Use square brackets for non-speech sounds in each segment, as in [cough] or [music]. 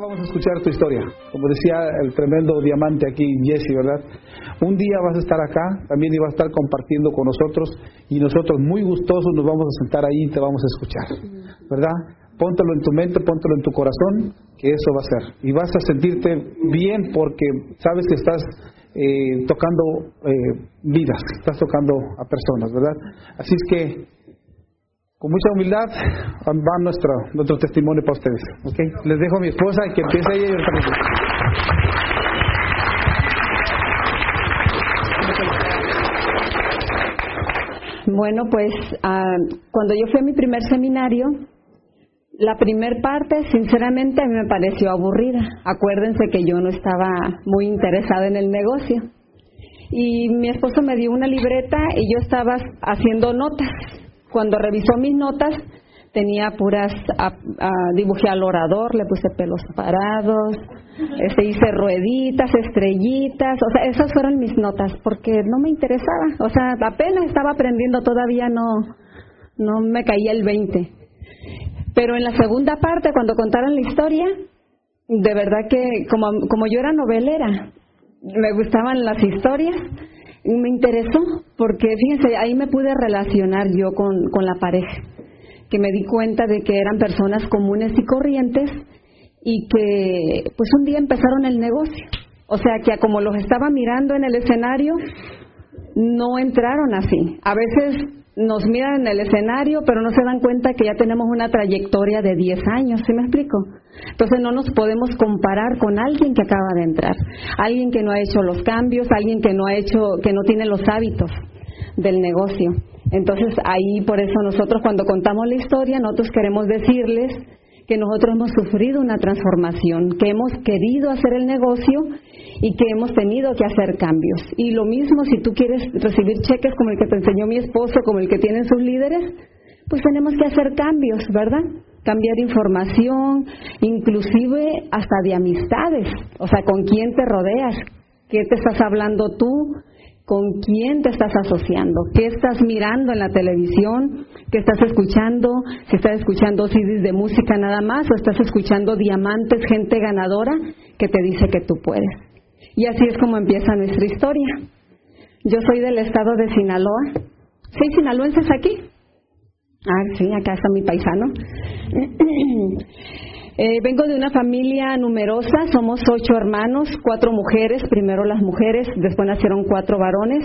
vamos a escuchar tu historia. Como decía el tremendo diamante aquí, Jesse, ¿verdad? Un día vas a estar acá, también ibas a estar compartiendo con nosotros y nosotros muy gustosos nos vamos a sentar ahí y te vamos a escuchar, ¿verdad? Póntelo en tu mente, póntelo en tu corazón, que eso va a ser. Y vas a sentirte bien porque sabes que estás eh, tocando eh, vidas, estás tocando a personas, ¿verdad? Así es que con mucha humildad va nuestro, nuestro testimonio para ustedes. Les dejo a mi esposa que empiece ella y Bueno, pues ah, cuando yo fui a mi primer seminario, la primer parte, sinceramente, a mí me pareció aburrida. Acuérdense que yo no estaba muy interesada en el negocio. Y mi esposo me dio una libreta y yo estaba haciendo notas cuando revisó mis notas, tenía puras, a, dibujé al orador, le puse pelos parados, este, hice rueditas, estrellitas, o sea, esas fueron mis notas, porque no me interesaba, o sea, apenas estaba aprendiendo, todavía no, no me caía el 20. Pero en la segunda parte, cuando contaron la historia, de verdad que como, como yo era novelera, me gustaban las historias, me interesó porque, fíjense, ahí me pude relacionar yo con, con la pareja, que me di cuenta de que eran personas comunes y corrientes y que pues un día empezaron el negocio. O sea que como los estaba mirando en el escenario, no entraron así. A veces nos miran en el escenario, pero no se dan cuenta que ya tenemos una trayectoria de 10 años, ¿sí me explico? Entonces no nos podemos comparar con alguien que acaba de entrar, alguien que no ha hecho los cambios, alguien que no ha hecho, que no tiene los hábitos del negocio. Entonces ahí por eso nosotros cuando contamos la historia, nosotros queremos decirles que nosotros hemos sufrido una transformación, que hemos querido hacer el negocio y que hemos tenido que hacer cambios. Y lo mismo si tú quieres recibir cheques como el que te enseñó mi esposo, como el que tienen sus líderes, pues tenemos que hacer cambios, ¿verdad? Cambiar información, inclusive hasta de amistades, o sea, con quién te rodeas, qué te estás hablando tú, con quién te estás asociando, qué estás mirando en la televisión, qué estás escuchando, si estás escuchando CDs de música nada más o estás escuchando diamantes, gente ganadora que te dice que tú puedes. Y así es como empieza nuestra historia. Yo soy del estado de Sinaloa. ¿Sí sinaloenses aquí? Ah, sí, acá está mi paisano. [clears throat] Eh, vengo de una familia numerosa, somos ocho hermanos, cuatro mujeres, primero las mujeres, después nacieron cuatro varones.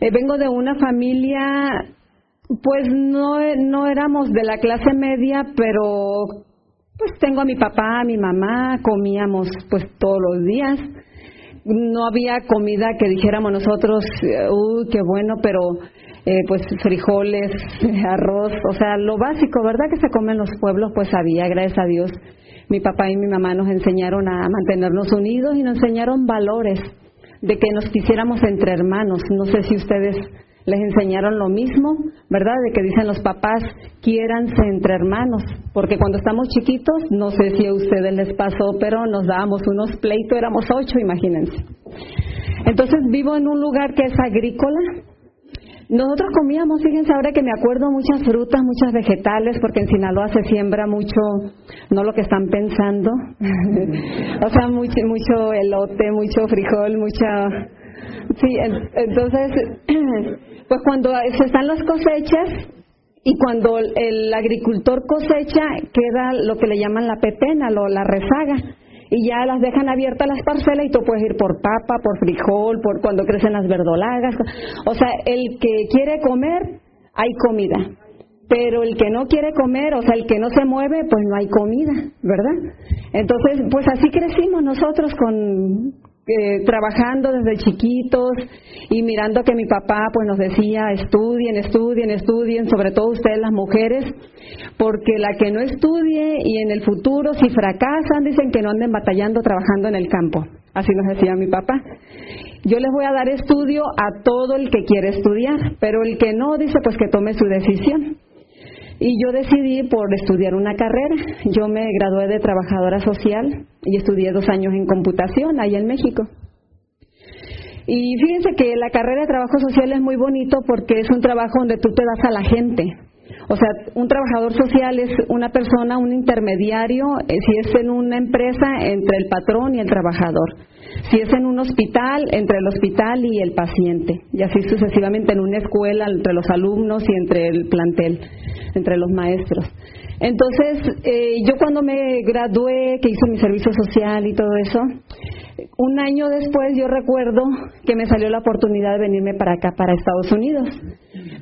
Eh, vengo de una familia, pues no, no éramos de la clase media, pero pues tengo a mi papá, a mi mamá, comíamos pues todos los días. No había comida que dijéramos nosotros, uy, qué bueno, pero eh, pues frijoles, [laughs] arroz, o sea, lo básico, ¿verdad? Que se come en los pueblos, pues había, gracias a Dios. Mi papá y mi mamá nos enseñaron a mantenernos unidos y nos enseñaron valores de que nos quisiéramos entre hermanos. No sé si ustedes les enseñaron lo mismo, ¿verdad? De que dicen los papás, quiéranse entre hermanos, porque cuando estamos chiquitos, no sé si a ustedes les pasó, pero nos dábamos unos pleitos, éramos ocho, imagínense. Entonces vivo en un lugar que es agrícola, nosotros comíamos, fíjense ahora que me acuerdo, muchas frutas, muchas vegetales, porque en Sinaloa se siembra mucho, no lo que están pensando, [laughs] o sea, mucho, mucho elote, mucho frijol, mucha... Sí, entonces, [clears throat] pues cuando se están las cosechas, y cuando el agricultor cosecha, queda lo que le llaman la petena, lo, la rezaga y ya las dejan abiertas las parcelas y tú puedes ir por papa, por frijol, por cuando crecen las verdolagas. O sea, el que quiere comer, hay comida. Pero el que no quiere comer, o sea, el que no se mueve, pues no hay comida, ¿verdad? Entonces, pues así crecimos nosotros con, eh, trabajando desde chiquitos y mirando que mi papá pues nos decía estudien, estudien, estudien, sobre todo ustedes las mujeres, porque la que no estudie y en el futuro si fracasan dicen que no anden batallando trabajando en el campo. Así nos decía mi papá. Yo les voy a dar estudio a todo el que quiere estudiar, pero el que no dice pues que tome su decisión. Y yo decidí por estudiar una carrera. Yo me gradué de trabajadora social y estudié dos años en computación ahí en México. Y fíjense que la carrera de trabajo social es muy bonito porque es un trabajo donde tú te das a la gente. O sea, un trabajador social es una persona, un intermediario, eh, si es en una empresa, entre el patrón y el trabajador. Si es en un hospital, entre el hospital y el paciente. Y así sucesivamente en una escuela, entre los alumnos y entre el plantel, entre los maestros. Entonces, eh, yo cuando me gradué, que hice mi servicio social y todo eso, un año después yo recuerdo que me salió la oportunidad de venirme para acá, para Estados Unidos.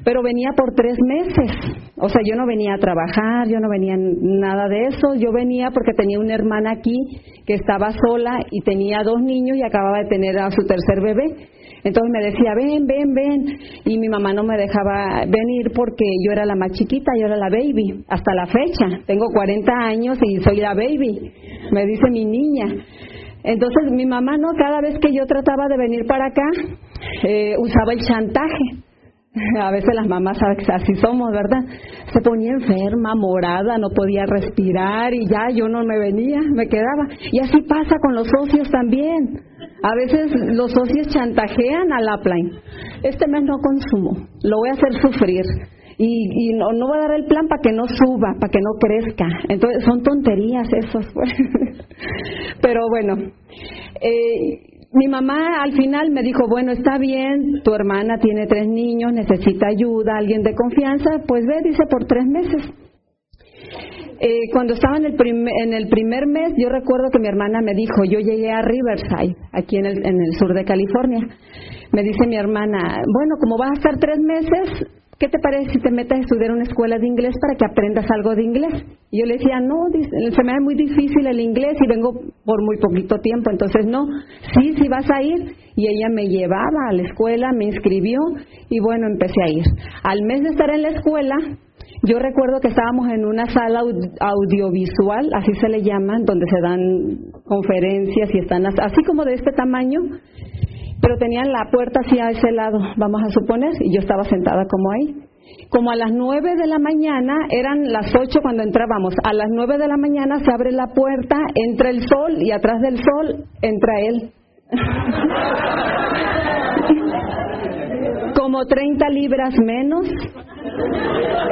Pero venía por tres meses. O sea, yo no venía a trabajar, yo no venía nada de eso. Yo venía porque tenía una hermana aquí que estaba sola y tenía dos niños y acababa de tener a su tercer bebé. Entonces me decía, ven, ven, ven. Y mi mamá no me dejaba venir porque yo era la más chiquita, yo era la baby. Hasta la fecha. Tengo 40 años y soy la baby. Me dice mi niña. Entonces mi mamá no, cada vez que yo trataba de venir para acá, eh, usaba el chantaje. [laughs] A veces las mamás así somos, ¿verdad? Se ponía enferma, morada, no podía respirar y ya yo no me venía, me quedaba. Y así pasa con los socios también. A veces los socios chantajean al upline. Este mes no consumo, lo voy a hacer sufrir y, no, no voy a dar el plan para que no suba, para que no crezca. Entonces son tonterías esos. Pues. [laughs] Pero bueno, eh, mi mamá al final me dijo, bueno, está bien, tu hermana tiene tres niños, necesita ayuda, alguien de confianza, pues ve, dice, por tres meses. Eh, cuando estaba en el, en el primer mes, yo recuerdo que mi hermana me dijo, yo llegué a Riverside, aquí en el, en el sur de California. Me dice mi hermana, bueno, como vas a estar tres meses, ¿qué te parece si te metes a estudiar una escuela de inglés para que aprendas algo de inglés? Y yo le decía, no, se me hace muy difícil el inglés y vengo por muy poquito tiempo, entonces no, sí, sí vas a ir. Y ella me llevaba a la escuela, me inscribió y bueno, empecé a ir. Al mes de estar en la escuela, yo recuerdo que estábamos en una sala audiovisual, así se le llama, donde se dan conferencias y están así como de este tamaño, pero tenían la puerta hacia ese lado, vamos a suponer, y yo estaba sentada como ahí. Como a las nueve de la mañana, eran las ocho cuando entrábamos, a las nueve de la mañana se abre la puerta, entra el sol y atrás del sol entra él. [laughs] como 30 libras menos,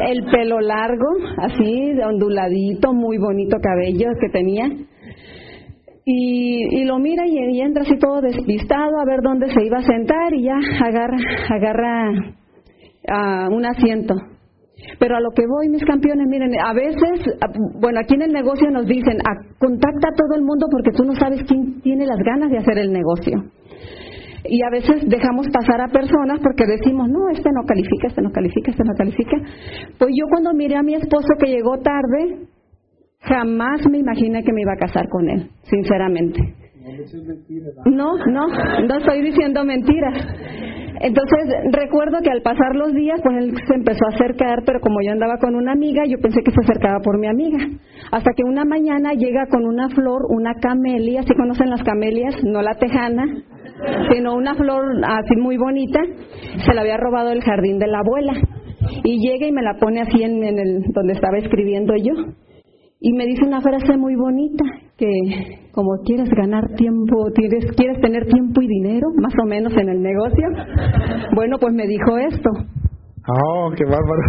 el pelo largo, así, onduladito, muy bonito cabello que tenía y, lo mira y, entra así todo despistado a ver dónde se iba a sentar y ya agarra, agarra ah, un asiento. Pero a lo que voy, mis campeones, miren, a veces, ah, bueno, aquí en el negocio nos dicen, ah, contacta a todo el mundo porque tú no sabes quién tiene las ganas de hacer el negocio. Y a veces dejamos pasar a personas porque decimos, no, este no califica, este no califica, este no califica. Pues yo cuando miré a mi esposo que llegó tarde, Jamás me imaginé que me iba a casar con él, sinceramente. No, no, no estoy diciendo mentiras. Entonces recuerdo que al pasar los días, pues él se empezó a acercar, pero como yo andaba con una amiga, yo pensé que se acercaba por mi amiga. Hasta que una mañana llega con una flor, una camelia, si conocen las camelias, no la tejana, sino una flor así muy bonita, se la había robado el jardín de la abuela. Y llega y me la pone así en, en el donde estaba escribiendo yo. Y me dice una frase muy bonita, que como quieres ganar tiempo, quieres, quieres tener tiempo y dinero, más o menos en el negocio, bueno, pues me dijo esto. Oh, qué bárbaro.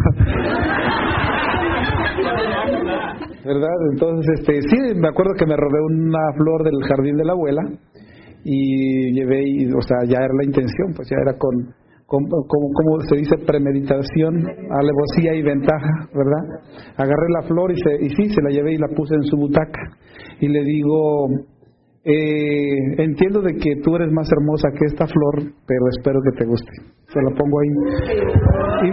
¿Verdad? Entonces, este, sí, me acuerdo que me robé una flor del jardín de la abuela y llevé, o sea, ya era la intención, pues ya era con como, como, se dice, premeditación, alevosía y ventaja, ¿verdad? Agarré la flor y, se, y sí, se la llevé y la puse en su butaca. Y le digo, eh, entiendo de que tú eres más hermosa que esta flor, pero espero que te guste. Se la pongo ahí. Y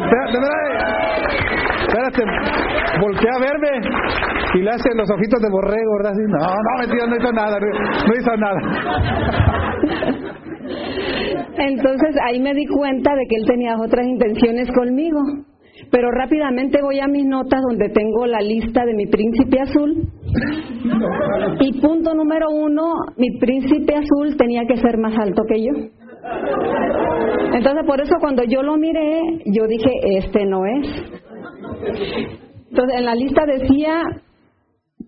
espérate, volteé a verme y le hace los ojitos de borrego, ¿verdad? no, no, mentira, no hizo nada, no hizo nada. Entonces ahí me di cuenta de que él tenía otras intenciones conmigo. Pero rápidamente voy a mis notas donde tengo la lista de mi príncipe azul. Y punto número uno, mi príncipe azul tenía que ser más alto que yo. Entonces por eso cuando yo lo miré, yo dije, este no es. Entonces en la lista decía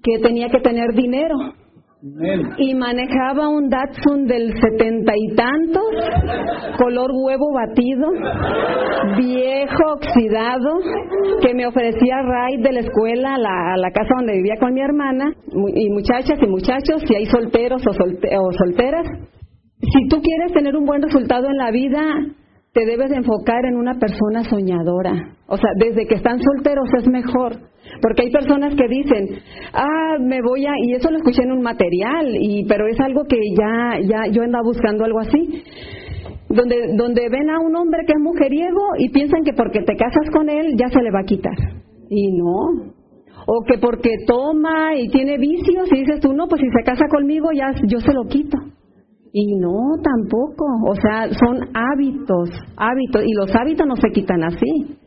que tenía que tener dinero. Y manejaba un Datsun del setenta y tantos, color huevo batido, viejo, oxidado, que me ofrecía ride de la escuela a la, casa donde vivía con mi hermana, y muchachas y muchachos, si hay solteros o, o solteras. Si tú quieres tener un buen resultado en la vida, te debes de enfocar en una persona soñadora. O sea, desde que están solteros es mejor. Porque hay personas que dicen, ah, me voy a, y eso lo escuché en un material, y, pero es algo que ya, ya, yo andaba buscando algo así. Donde, donde ven a un hombre que es mujeriego y piensan que porque te casas con él ya se le va a quitar. Y no. O que porque toma y tiene vicios y dices tú, no, pues si se casa conmigo ya yo se lo quito. Y no, tampoco. O sea, son hábitos, hábitos. Y los hábitos no se quitan así.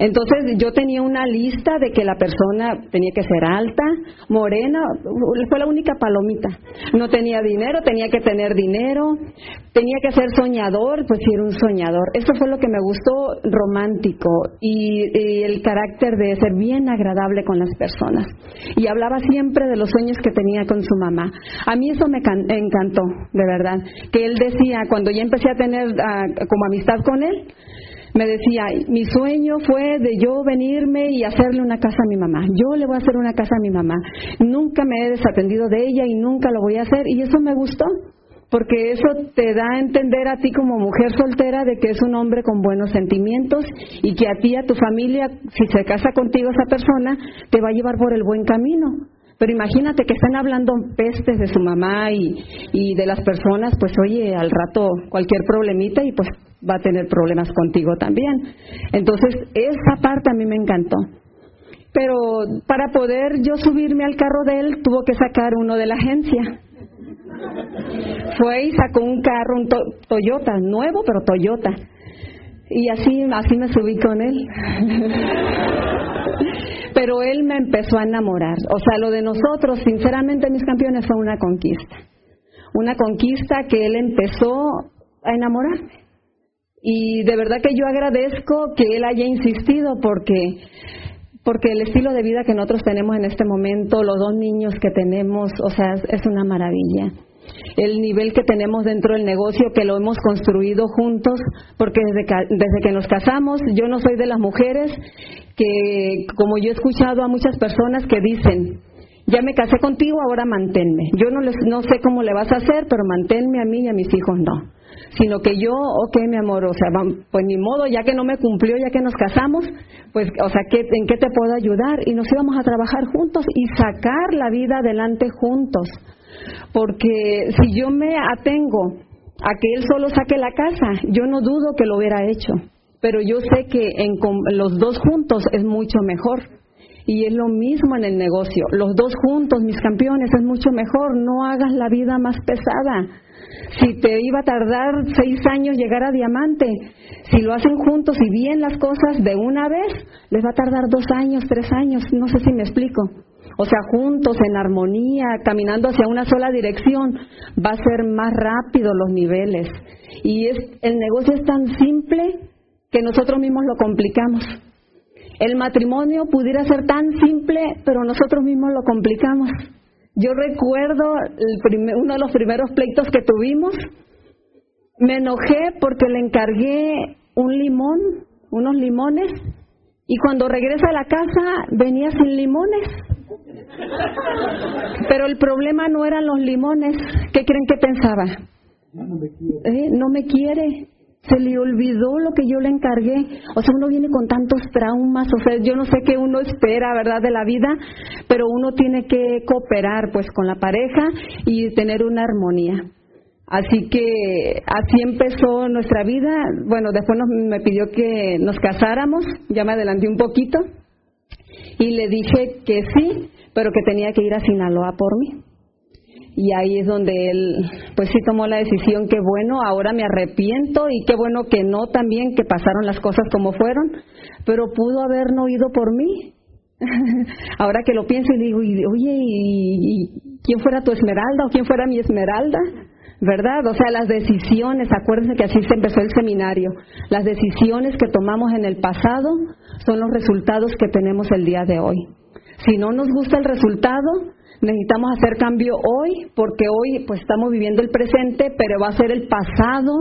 Entonces yo tenía una lista de que la persona tenía que ser alta, morena, fue la única palomita. No tenía dinero, tenía que tener dinero, tenía que ser soñador, pues sí era un soñador. Eso fue lo que me gustó romántico y, el carácter de ser bien agradable con las personas. Y hablaba siempre de los sueños que tenía con su mamá. A mí eso me encantó, de verdad. Que él decía, cuando ya empecé a tener ah, como amistad con él, me decía, mi sueño fue de yo venirme y hacerle una casa a mi mamá. Yo le voy a hacer una casa a mi mamá. Nunca me he desatendido de ella y nunca lo voy a hacer. Y eso me gustó, porque eso te da a entender a ti como mujer soltera de que es un hombre con buenos sentimientos y que a ti, a tu familia, si se casa contigo esa persona, te va a llevar por el buen camino. Pero imagínate que están hablando pestes de su mamá y, y de las personas, pues oye, al rato cualquier problemita y pues va a tener problemas contigo también. Entonces, esa parte a mí me encantó. Pero para poder yo subirme al carro de él, tuvo que sacar uno de la agencia. Fue y sacó un carro, un Toyota, nuevo, pero Toyota. Y así, así me subí con él. [laughs] pero él me empezó a enamorar. O sea, lo de nosotros, sinceramente, mis campeones, fue una conquista. Una conquista que él empezó a enamorarme. Y de verdad que yo agradezco que él haya insistido porque porque el estilo de vida que nosotros tenemos en este momento, los dos niños que tenemos, o sea, es una maravilla. El nivel que tenemos dentro del negocio, que lo hemos construido juntos, porque desde que, desde que nos casamos, yo no soy de las mujeres que, como yo he escuchado a muchas personas que dicen, ya me casé contigo, ahora manténme. Yo no, les, no sé cómo le vas a hacer, pero manténme a mí y a mis hijos no sino que yo, ok, mi amor, o sea, pues ni modo, ya que no me cumplió, ya que nos casamos, pues, o sea, ¿en qué te puedo ayudar? Y nos íbamos a trabajar juntos y sacar la vida adelante juntos. Porque si yo me atengo a que él solo saque la casa, yo no dudo que lo hubiera hecho. Pero yo sé que en los dos juntos es mucho mejor. Y es lo mismo en el negocio. Los dos juntos, mis campeones, es mucho mejor. No hagas la vida más pesada si te iba a tardar seis años llegar a diamante, si lo hacen juntos y bien las cosas de una vez, les va a tardar dos años, tres años, no sé si me explico. O sea, juntos, en armonía, caminando hacia una sola dirección, va a ser más rápido los niveles. Y es, el negocio es tan simple que nosotros mismos lo complicamos. El matrimonio pudiera ser tan simple, pero nosotros mismos lo complicamos. Yo recuerdo uno de los primeros pleitos que tuvimos. Me enojé porque le encargué un limón, unos limones, y cuando regresa a la casa venía sin limones. Pero el problema no eran los limones. ¿Qué creen que pensaba? no me quiere. Eh, se le olvidó lo que yo le encargué. O sea, uno viene con tantos traumas, o sea, yo no sé qué uno espera, ¿verdad?, de la vida, pero uno tiene que cooperar, pues, con la pareja y tener una armonía. Así que así empezó nuestra vida. Bueno, después me pidió que nos casáramos, ya me adelanté un poquito, y le dije que sí, pero que tenía que ir a Sinaloa por mí y ahí es donde él pues sí tomó la decisión que bueno, ahora me arrepiento y qué bueno que no también que pasaron las cosas como fueron, pero pudo haber no ido por mí. [laughs] ahora que lo pienso y digo, oye, ¿y, quién fuera tu esmeralda o quién fuera mi esmeralda? ¿verdad? O sea, las decisiones, acuérdense que así se empezó el seminario, las decisiones que tomamos en el pasado son los resultados que tenemos el día de hoy. Si no nos gusta el resultado, necesitamos hacer cambio hoy, porque hoy pues estamos viviendo el presente, pero va a ser el pasado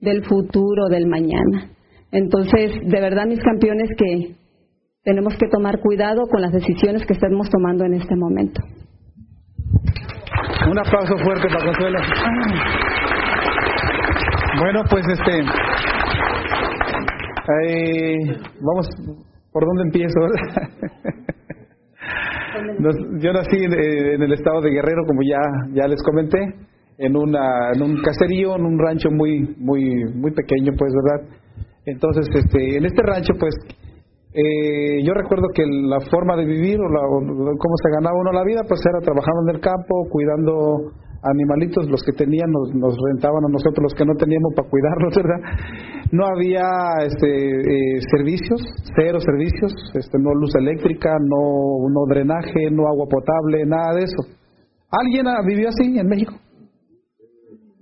del futuro del mañana. Entonces, de verdad, mis campeones, que tenemos que tomar cuidado con las decisiones que estemos tomando en este momento. Un aplauso fuerte para Consuelo. Bueno, pues este, eh, vamos, ¿por dónde empiezo? [laughs] yo nací en, el estado de Guerrero, como ya ya les comenté, en una en un caserío, en un rancho muy muy muy pequeño, pues, verdad. Entonces, este, en este rancho, pues, eh, yo recuerdo que la forma de vivir o, la, cómo se ganaba uno la vida, pues era trabajando en el campo, cuidando animalitos, los que tenían nos, nos rentaban a nosotros, los que no teníamos para cuidarlos, [laughs] ¿verdad? No había este, eh, servicios, cero servicios, este, no luz eléctrica, no, no drenaje, no agua potable, nada de eso. ¿Alguien vivió así en México?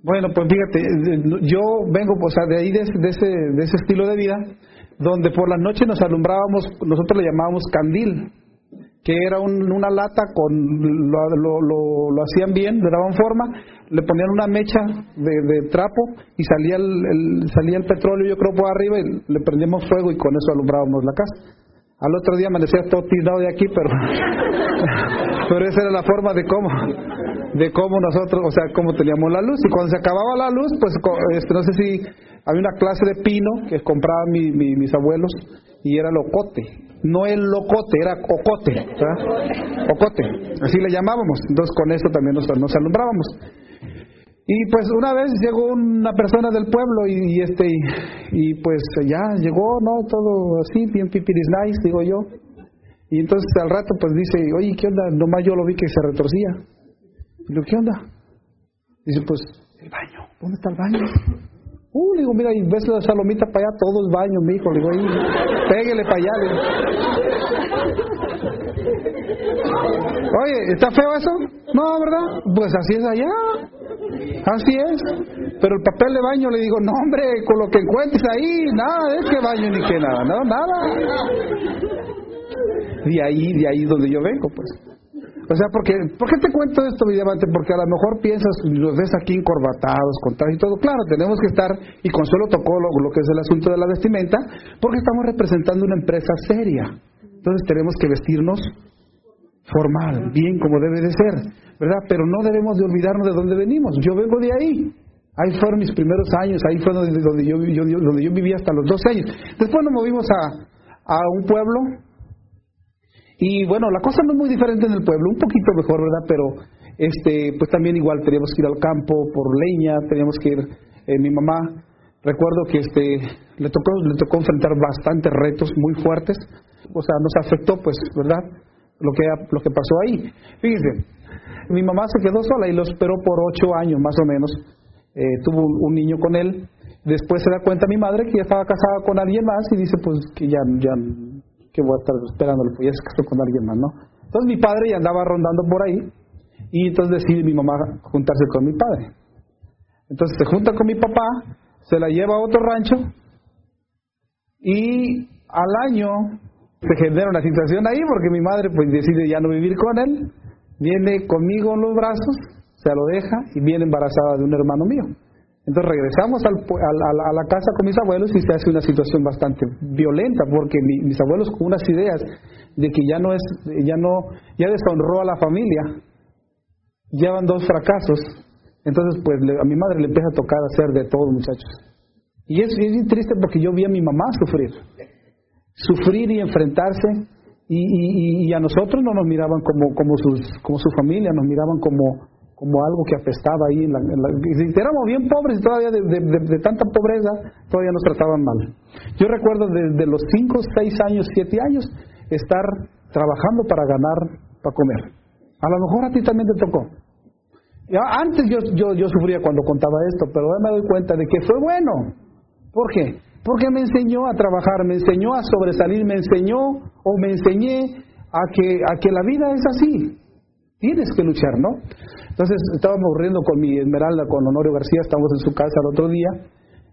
Bueno, pues fíjate, yo vengo pues, de ahí, de, de, ese, de ese estilo de vida, donde por la noche nos alumbrábamos, nosotros le llamábamos candil, que era una lata con lo, lo, hacían bien, le daban forma, le ponían una mecha de, trapo y salía el, salía el petróleo, yo creo, por arriba y le prendíamos fuego y con eso alumbrábamos la casa. Al otro día amanecía todo tirado de aquí, pero [laughs] pero esa era la forma de cómo de cómo nosotros, o sea, cómo teníamos la luz y cuando se acababa la luz, pues este, no sé si había una clase de pino que compraban mis abuelos y era locote. No el locote, era cocote. ¿verdad? Ocote, así le llamábamos. Entonces con eso también nos, alumbrábamos. Y pues una vez llegó una persona del pueblo y, este y, pues ya llegó, ¿no? Todo así, bien pipiris nice, digo yo. Y entonces al rato pues dice, oye, ¿qué onda? Nomás yo lo vi que se retorcía. Y digo, ¿qué onda? Dice, pues, el baño. ¿Dónde está el baño? Uh, le digo, mira, y ves la salomita para allá, todo el baño, mi hijo. Le digo, ahí, pégale para allá. Oye, ¿está feo eso? No, ¿verdad? Pues así es allá. Así es. Pero el papel de baño le digo, no, hombre, con lo que encuentres ahí, nada, es que baño ni que nada, no, nada. De ahí, de ahí donde yo vengo, pues. O sea, porque, ¿por qué te cuento esto, mi diamante? Porque a lo mejor piensas, los ves aquí encorbatados, con y todo. Claro, tenemos que estar, y Consuelo tocó lo, lo que es el asunto de la vestimenta, porque estamos representando una empresa seria. Entonces tenemos que vestirnos formal, bien como debe de ser, ¿verdad? Pero no debemos de olvidarnos de dónde venimos. Yo vengo de ahí. Ahí fueron mis primeros años, ahí fue donde, yo, donde yo vivía hasta los 12 años. Después nos movimos a, a un pueblo y bueno, la cosa no es muy diferente en el pueblo, un poquito mejor, ¿verdad? Pero este, pues también igual teníamos que ir al campo por leña, teníamos que ir, eh, mi mamá, recuerdo que este, le tocó, le tocó enfrentar bastantes retos muy fuertes, o sea, nos afectó, pues, ¿verdad? Lo que, lo que pasó ahí. Fíjense, mi mamá se quedó sola y lo esperó por ocho años más o menos, eh, tuvo un, niño con él, después se da cuenta mi madre que ya estaba casada con alguien más y dice pues que ya, ya que voy a estar esperándolo, pues ya se casó con alguien más, ¿no? Entonces mi padre ya andaba rondando por ahí y entonces decide mi mamá juntarse con mi padre. Entonces se junta con mi papá, se la lleva a otro rancho y al año se genera una situación ahí porque mi madre pues decide ya no vivir con él, viene conmigo en los brazos, se lo deja y viene embarazada de un hermano mío. Entonces regresamos al, a, la casa con mis abuelos y se hace una situación bastante violenta porque mis abuelos con unas ideas de que ya no es, ya no, ya deshonró a la familia, llevan dos fracasos, entonces pues a mi madre le empieza a tocar hacer de todo muchachos. Y es, es triste porque yo vi a mi mamá sufrir, sufrir y enfrentarse y, y, a nosotros no nos miraban como, como, sus, como su familia, nos miraban como como algo que apestaba ahí. En la, si éramos bien pobres y todavía de, tanta pobreza, todavía nos trataban mal. Yo recuerdo desde los 5, 6 años, 7 años, estar trabajando para ganar, para comer. A lo mejor a ti también te tocó. Antes yo, yo, yo sufría cuando contaba esto, pero ahora me doy cuenta de que fue bueno. ¿Por qué? Porque me enseñó a trabajar, me enseñó a sobresalir, me enseñó o me enseñé a que, a que la vida es así. Tienes que luchar, ¿no? Entonces estábamos riendo con mi Esmeralda, con Honorio García, estábamos en su casa el otro día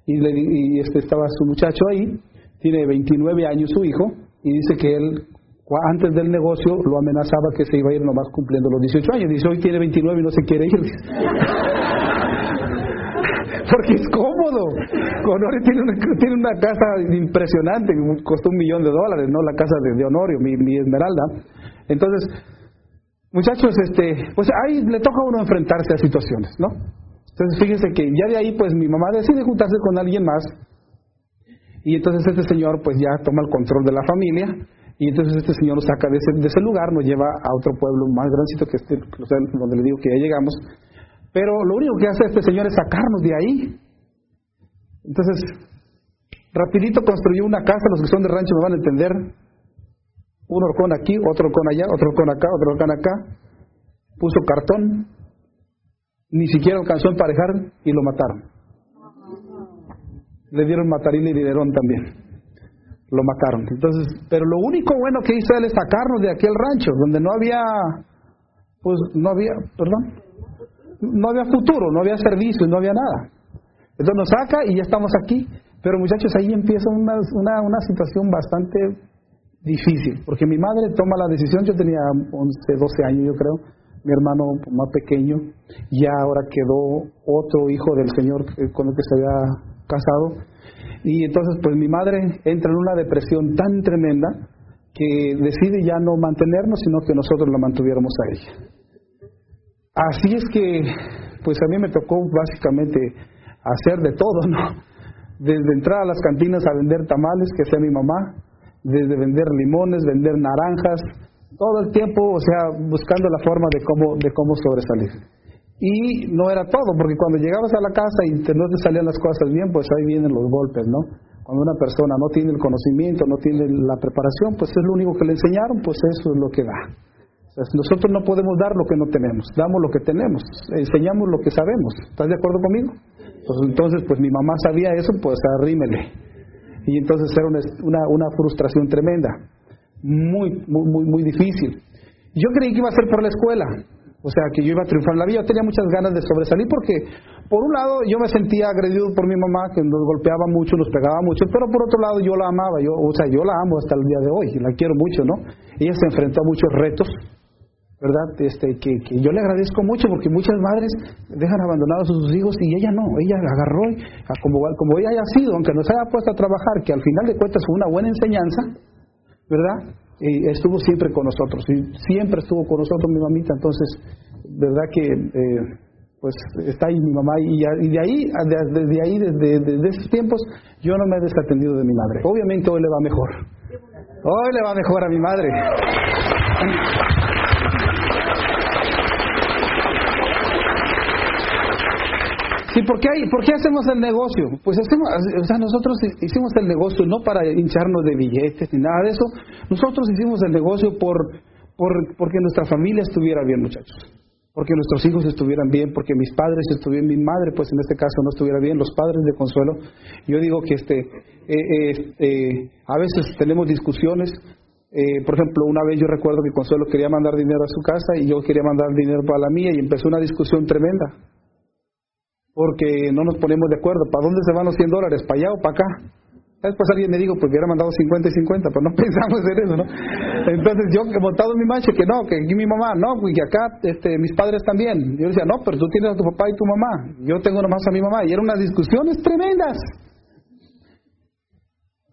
y, le, este, estaba su muchacho ahí, tiene 29 años su hijo y dice que él antes del negocio lo amenazaba que se iba a ir nomás cumpliendo los 18 años. Dice, hoy tiene 29 y no se quiere ir. [laughs] Porque es cómodo. Honorio tiene una, tiene una casa impresionante, costó un millón de dólares, ¿no? La casa de, Honorio, mi, mi Esmeralda. Entonces, muchachos, este, pues ahí le toca a uno enfrentarse a situaciones, ¿no? Entonces, fíjense que ya de ahí, pues mi mamá decide juntarse con alguien más. Y entonces este señor, pues ya toma el control de la familia y entonces este señor nos saca de ese, de ese lugar, nos lleva a otro pueblo más grandecito que este, donde le digo que ya llegamos. Pero lo único que hace este señor es sacarnos de ahí. Entonces, rapidito construyó una casa, los que son de rancho me van a entender. Un horcón aquí, otro horcón allá, otro horcón acá, otro horcón acá. Puso cartón, ni siquiera alcanzó a emparejar y lo mataron. Le dieron matarín y dinerón también lo mataron. Entonces, pero lo único bueno que hizo él es sacarnos de aquel rancho, donde no había, pues no había, perdón, no había futuro, no había servicio, no había nada. Entonces nos saca y ya estamos aquí. Pero muchachos, ahí empieza una, una, una situación bastante difícil, porque mi madre toma la decisión, yo tenía 11, 12 años yo creo, mi hermano más pequeño, ya ahora quedó otro hijo del Señor con el que se había casado, y entonces pues mi madre entra en una depresión tan tremenda que decide ya no mantenernos, sino que nosotros la mantuviéramos a ella. Así es que pues a mí me tocó básicamente hacer de todo, ¿no? Desde entrar a las cantinas a vender tamales, que sea mi mamá, desde vender limones, vender naranjas, todo el tiempo, o sea, buscando la forma de cómo, de cómo sobresalir. Y no era todo, porque cuando llegabas a la casa y no te salían las cosas bien, pues ahí vienen los golpes, ¿no? Cuando una persona no tiene el conocimiento, no tiene la preparación, pues es lo único que le enseñaron, pues eso es lo que da. nosotros no podemos dar lo que no tenemos, damos lo que tenemos, enseñamos lo que sabemos. ¿Estás de acuerdo conmigo? Pues entonces, pues mi mamá sabía eso, pues arrímele. Y entonces era una, una, una frustración tremenda, muy, muy, muy, muy difícil. Yo creí que iba a ser por la escuela, o sea, que yo iba a triunfar en la vida. Yo tenía muchas ganas de sobresalir porque, por un lado, yo me sentía agredido por mi mamá, que nos golpeaba mucho, nos pegaba mucho, pero por otro lado, yo la amaba. Yo, o sea, yo la amo hasta el día de hoy, la quiero mucho, ¿no? Ella se enfrentó a muchos retos, ¿verdad? Este, que, yo le agradezco mucho porque muchas madres dejan abandonados a sus hijos y ella no. Ella agarró, como, como ella haya sido, aunque nos haya puesto a trabajar, que al final de cuentas fue una buena enseñanza, ¿verdad? y estuvo siempre con nosotros, y siempre estuvo con nosotros mi mamita, entonces, verdad que eh, pues está ahí mi mamá, y, de ahí, desde ahí, desde, desde esos tiempos, yo no me he desatendido de mi madre. Obviamente hoy le va mejor. Hoy le va mejor a mi madre. Sí, ¿por qué, hay, ¿por qué hacemos el negocio? Pues hacemos, o sea, nosotros hicimos el negocio no para hincharnos de billetes ni nada de eso. Nosotros hicimos el negocio por, por, porque nuestra familia estuviera bien, muchachos. Porque nuestros hijos estuvieran bien, porque mis padres estuvieran, mi madre, pues en este caso no estuviera bien, los padres de Consuelo. Yo digo que este, eh, eh, a veces tenemos discusiones. Eh, por ejemplo, una vez yo recuerdo que Consuelo quería mandar dinero a su casa y yo quería mandar dinero para la mía y empezó una discusión tremenda porque no nos ponemos de acuerdo. ¿Para dónde se van los 100 dólares? ¿Para allá o para acá? Después alguien me dijo, pues hubiera mandado 50 y 50, pero no [laughs] pensamos en eso, ¿no? Entonces yo he montado mi mancha que no, que aquí mi mamá, no, y acá este, mis padres también. Yo decía, no, pero tú tienes a tu papá y tu mamá, yo tengo nomás a mi mamá. Y eran unas discusiones tremendas.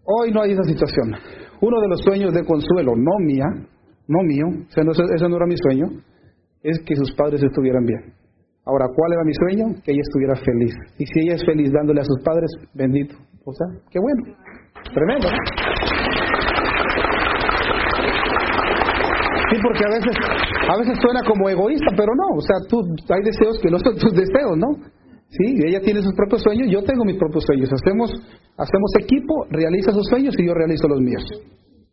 Hoy no hay esa situación. Uno de los sueños de consuelo, no mía, no mío, ese no, ese no era mi sueño, es que sus padres estuvieran bien. Ahora, ¿cuál era mi sueño? Que ella estuviera feliz. Y si ella es feliz dándole a sus padres, bendito. O sea, qué bueno. Tremendo. Sí, porque a veces, a veces suena como egoísta, pero no. O sea, tú, hay deseos que no son tus deseos, ¿no? Sí, ella tiene sus propios sueños, yo tengo mis propios sueños. Hacemos, hacemos equipo, realiza sus sueños y yo realizo los míos.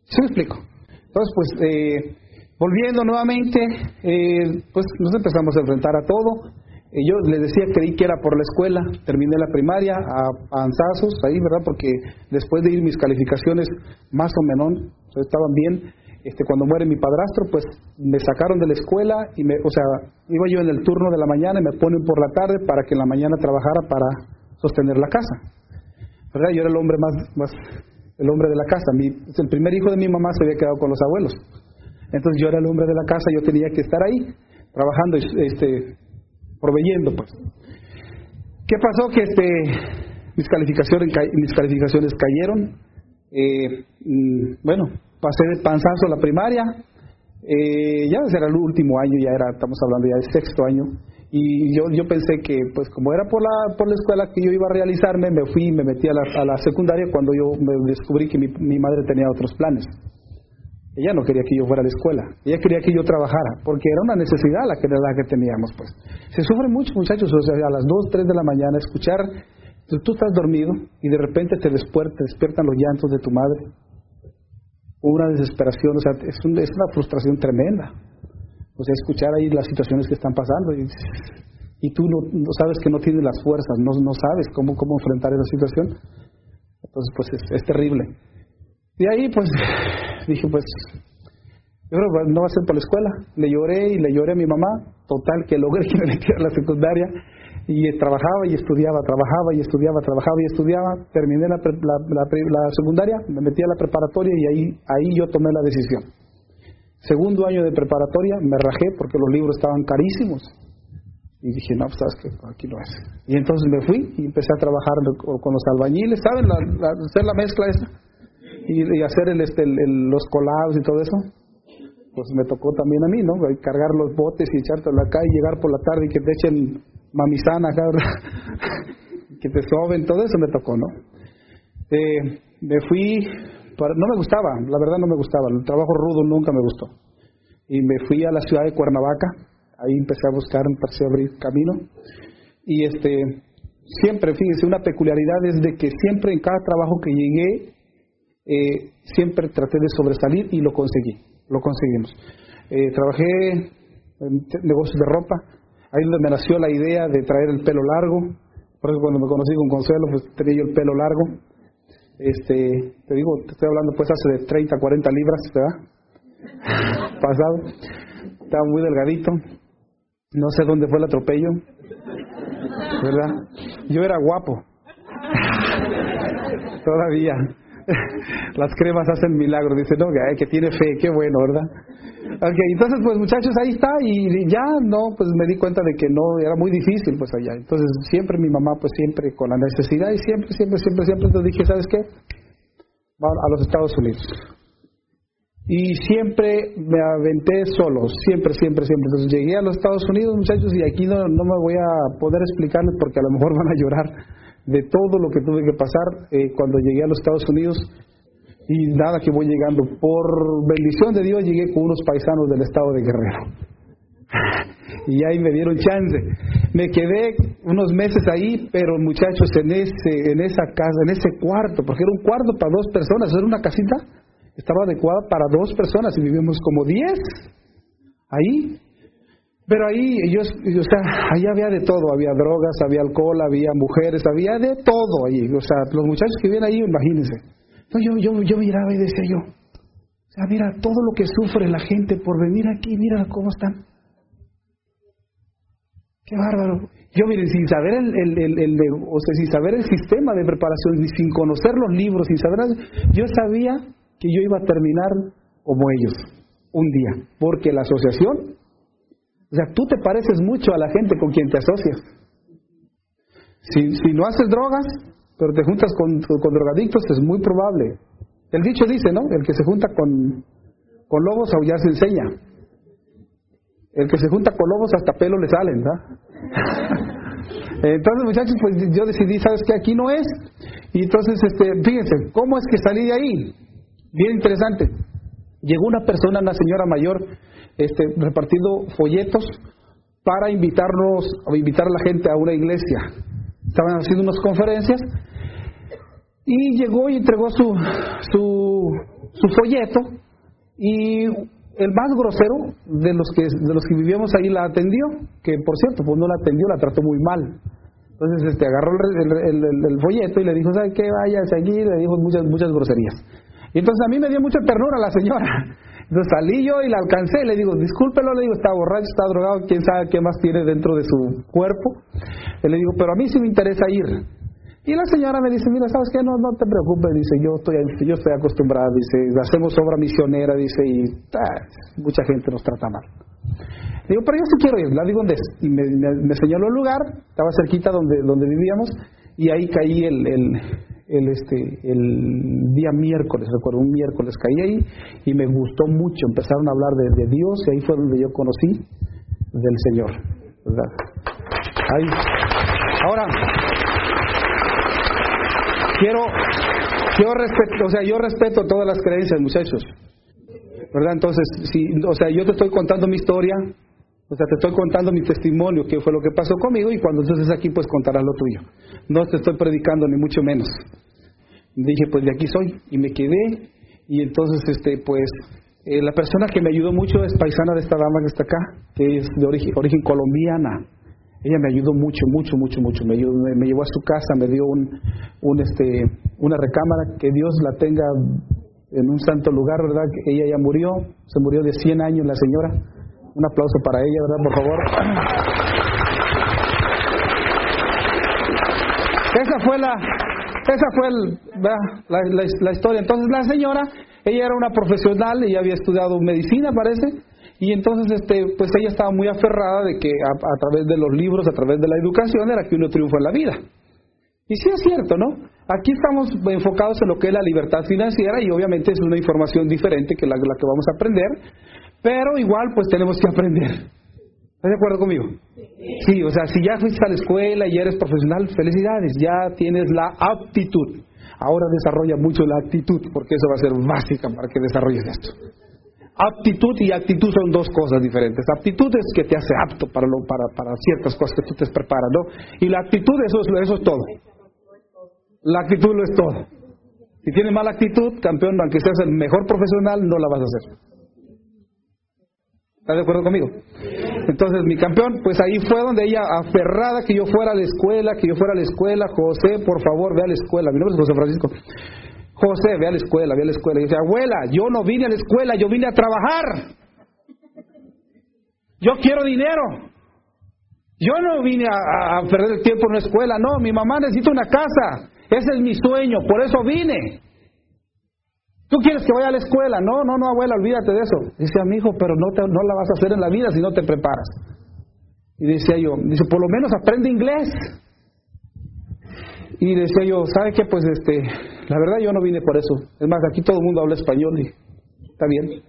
¿Sí me explico? Entonces, pues, eh, Volviendo nuevamente, eh, pues nos empezamos a enfrentar a todo. Eh, yo les decía, creí que era por la escuela, terminé la primaria a, Anzazos, ahí, ¿verdad? Porque después de ir mis calificaciones más o menos estaban bien. Este, cuando muere mi padrastro, pues me sacaron de la escuela y me, o sea, iba yo en el turno de la mañana y me ponen por la tarde para que en la mañana trabajara para sostener la casa. ¿Verdad? Yo era el hombre más, más el hombre de la casa. Mi, el primer hijo de mi mamá se había quedado con los abuelos. Entonces yo era el hombre de la casa, yo tenía que estar ahí, trabajando, este, proveyendo, pues. ¿Qué pasó? Que este, mis calificaciones, mis calificaciones cayeron. Eh, mm, bueno, pasé de panzazo a la primaria. Eh, ya era el último año, ya era, estamos hablando ya del sexto año y yo, yo pensé que pues como era por la, por la escuela que yo iba a realizarme, me fui y me metí a la, a la secundaria cuando yo me descubrí que mi, mi madre tenía otros planes. Ella no quería que yo fuera a la escuela, ella quería que yo trabajara, porque era una necesidad la que, la que teníamos. pues Se sufre mucho, muchachos, o sea, a las 2, 3 de la mañana escuchar, tú, estás dormido y de repente te, despiertan, te despiertan los llantos de tu madre, una desesperación, o sea, es, es una frustración tremenda. O sea, escuchar ahí las situaciones que están pasando y, tú no, sabes que no tienes las fuerzas, no, no sabes cómo, cómo enfrentar esa situación. Entonces, pues es, terrible. Y ahí, pues, dije, pues, yo no va a ser por la escuela. Le lloré y le lloré a mi mamá. Total, que logré [laughs] que me metiera a la secundaria. Y trabajaba y estudiaba, trabajaba y estudiaba, trabajaba y estudiaba. Terminé la, la, la, la secundaria, me metí a la preparatoria y ahí, ahí yo tomé la decisión. Segundo año de preparatoria me rajé porque los libros estaban carísimos. Y dije, no, pues sabes que aquí no es. Y entonces me fui y empecé a trabajar con los albañiles, ¿saben? hacer la mezcla esa. Y, hacer el, este, los colados y todo eso. Pues me tocó también a mí, ¿no? Cargar los botes y echártelo acá y llegar por la tarde y que te echen mamizana acá, [laughs] que te soben, todo eso me tocó, ¿no? Eh, me fui no me gustaba, la verdad no me gustaba, el trabajo rudo nunca me gustó. Y me fui a la ciudad de Cuernavaca, ahí empecé a buscar, empecé a abrir camino. Y este, siempre, fíjense, una peculiaridad es de que siempre en cada trabajo que llegué, eh, siempre traté de sobresalir y lo conseguí, lo conseguimos. Eh, trabajé en negocios de ropa, ahí donde me nació la idea de traer el pelo largo, por eso cuando me conocí con Consuelo, pues tenía yo el pelo largo, este, te digo, te estoy hablando pues hace de 30, 40 libras, ¿verdad? [laughs] Pasado. Estaba muy delgadito. No sé dónde fue el atropello. ¿Verdad? Yo era guapo. [laughs] Todavía. [laughs] Las cremas hacen milagros. Dice, no, que, tiene fe, qué bueno, ¿verdad? Ok, entonces pues muchachos, ahí está y ya no, pues me di cuenta de que no, era muy difícil pues allá. Entonces siempre mi mamá pues siempre con la necesidad y siempre, siempre, siempre, siempre, entonces dije, ¿sabes qué? Vamos a los Estados Unidos. Y siempre me aventé solo, siempre, siempre, siempre. Entonces llegué a los Estados Unidos, muchachos, y aquí no, no me voy a poder explicarles porque a lo mejor van a llorar de todo lo que tuve que pasar eh, cuando llegué a los Estados Unidos y nada que voy llegando. Por bendición de Dios llegué con unos paisanos del estado de Guerrero. Y ahí me dieron chance. Me quedé unos meses ahí, pero muchachos, en ese, en esa casa, en ese cuarto, porque era un cuarto para dos personas, era una casita, estaba adecuada para dos personas y vivimos como diez ahí. Pero ahí, yo, o sea, ahí había de todo, había drogas, había alcohol, había mujeres, había de todo ahí. O sea, los muchachos que vienen ahí, imagínense yo, yo, yo miraba y decía yo, o sea, mira todo lo que sufre la gente por venir aquí, mira cómo están. Qué bárbaro. Yo, mire, sin saber el, el, el, o sea, sin saber el sistema de preparación, ni sin conocer los libros, sin saber yo sabía que yo iba a terminar como ellos un día, porque la asociación, o sea, tú te pareces mucho a la gente con quien te asocias. Si, si no haces drogas, pero te juntas con, con drogadictos, es muy probable. El dicho dice, ¿no? El que se junta con, con lobos, aullar se enseña. El que se junta con lobos, hasta pelo le salen, ¿verdad? [laughs] entonces, muchachos, pues yo decidí, ¿sabes qué? Aquí no es. Y entonces, este, fíjense, ¿cómo es que salí de ahí? Bien interesante. Llegó una persona, una señora mayor, este, repartiendo folletos para invitarnos, o invitar a la gente a una iglesia. Estaban haciendo unas conferencias y llegó y entregó su, su, su folleto y el más grosero de los que de los que vivíamos ahí la atendió, que por cierto, pues no la atendió, la trató muy mal. Entonces este agarró el, el, folleto y le dijo, ¿sabe qué? Vaya a seguir, le dijo muchas, muchas groserías. Y entonces a mí me dio mucha ternura la señora. Entonces salí yo y la alcancé, le digo, discúlpelo, le digo, está borracho, está drogado, quién sabe qué más tiene dentro de su cuerpo. Y le digo, pero a mí sí me interesa ir. Y la señora me dice, mira, ¿sabes qué? No, no te preocupes, dice, yo estoy, yo estoy acostumbrada, dice, hacemos obra misionera, dice, y mucha gente nos trata mal. Digo, pero yo sí quiero ir, la digo dónde es. Y me, me, señaló el lugar, estaba cerquita donde, donde vivíamos, y ahí caí el, el, el, este, el día miércoles, recuerdo, un miércoles caí ahí y me gustó mucho. Empezaron a hablar de, Dios y ahí fue donde yo conocí del Señor. ¿verdad? Ahí. Ahora, quiero, yo respeto, o sea, yo respeto todas las creencias, muchachos. ¿Verdad? Entonces, si, o sea, yo te estoy contando mi historia, o sea, te estoy contando mi testimonio, que fue lo que pasó conmigo, y cuando estés aquí, pues contarás lo tuyo. No te estoy predicando, ni mucho menos. Dije, pues de aquí soy, y me quedé, y entonces, este, pues, eh, la persona que me ayudó mucho es paisana de esta dama que está acá, que es de origen, origen colombiana. Ella me ayudó mucho, mucho, mucho, mucho. Me, me, llevó a su casa, me dio un, un, este, una recámara, que Dios la tenga en un santo lugar, ¿verdad? Ella ya murió, se murió de 100 años la señora un aplauso para ella, ¿verdad? Por favor. Esa fue la, esa fue la, la, la, historia. Entonces la señora, ella era una profesional, ella había estudiado medicina, parece, y entonces este, pues ella estaba muy aferrada de que a, a, través de los libros, a través de la educación, era que uno triunfa en la vida. Y sí es cierto, ¿no? Aquí estamos enfocados en lo que es la libertad financiera y obviamente es una información diferente que la, la que vamos a aprender, pero igual pues tenemos que aprender. ¿Estás de acuerdo conmigo? Sí, o sea, si ya fuiste a la escuela y eres profesional, felicidades, ya tienes la aptitud. Ahora desarrolla mucho la actitud, porque eso va a ser básica para que desarrolles esto. Aptitud y actitud son dos cosas diferentes. Aptitud es que te hace apto para, lo, para, para ciertas cosas que tú te preparas, ¿no? Y la actitud, eso es, eso es todo. La actitud lo es todo. Si tienes mala actitud, campeón, aunque seas el mejor profesional, no la vas a hacer. ¿Estás de acuerdo conmigo? Entonces, mi campeón, pues ahí fue donde ella, aferrada que yo fuera a la escuela, que yo fuera a la escuela, José, por favor, ve a la escuela. Mi nombre es José Francisco. José, ve a la escuela, ve a la escuela. Y dice, abuela, yo no vine a la escuela, yo vine a trabajar. Yo quiero dinero. Yo no vine a, a perder el tiempo en una escuela, no, mi mamá necesita una casa. Ese es mi sueño, por eso vine. ¿Tú quieres que vaya a la escuela? No, no, no, abuela, olvídate de eso. Dice a mi hijo, pero no, te, no la vas a hacer en la vida si no te preparas. Y decía yo, dice, por lo menos aprende inglés. Y decía yo, ¿sabe qué? Pues este, la verdad yo no vine por eso. Es más, aquí todo el mundo habla español y está bien.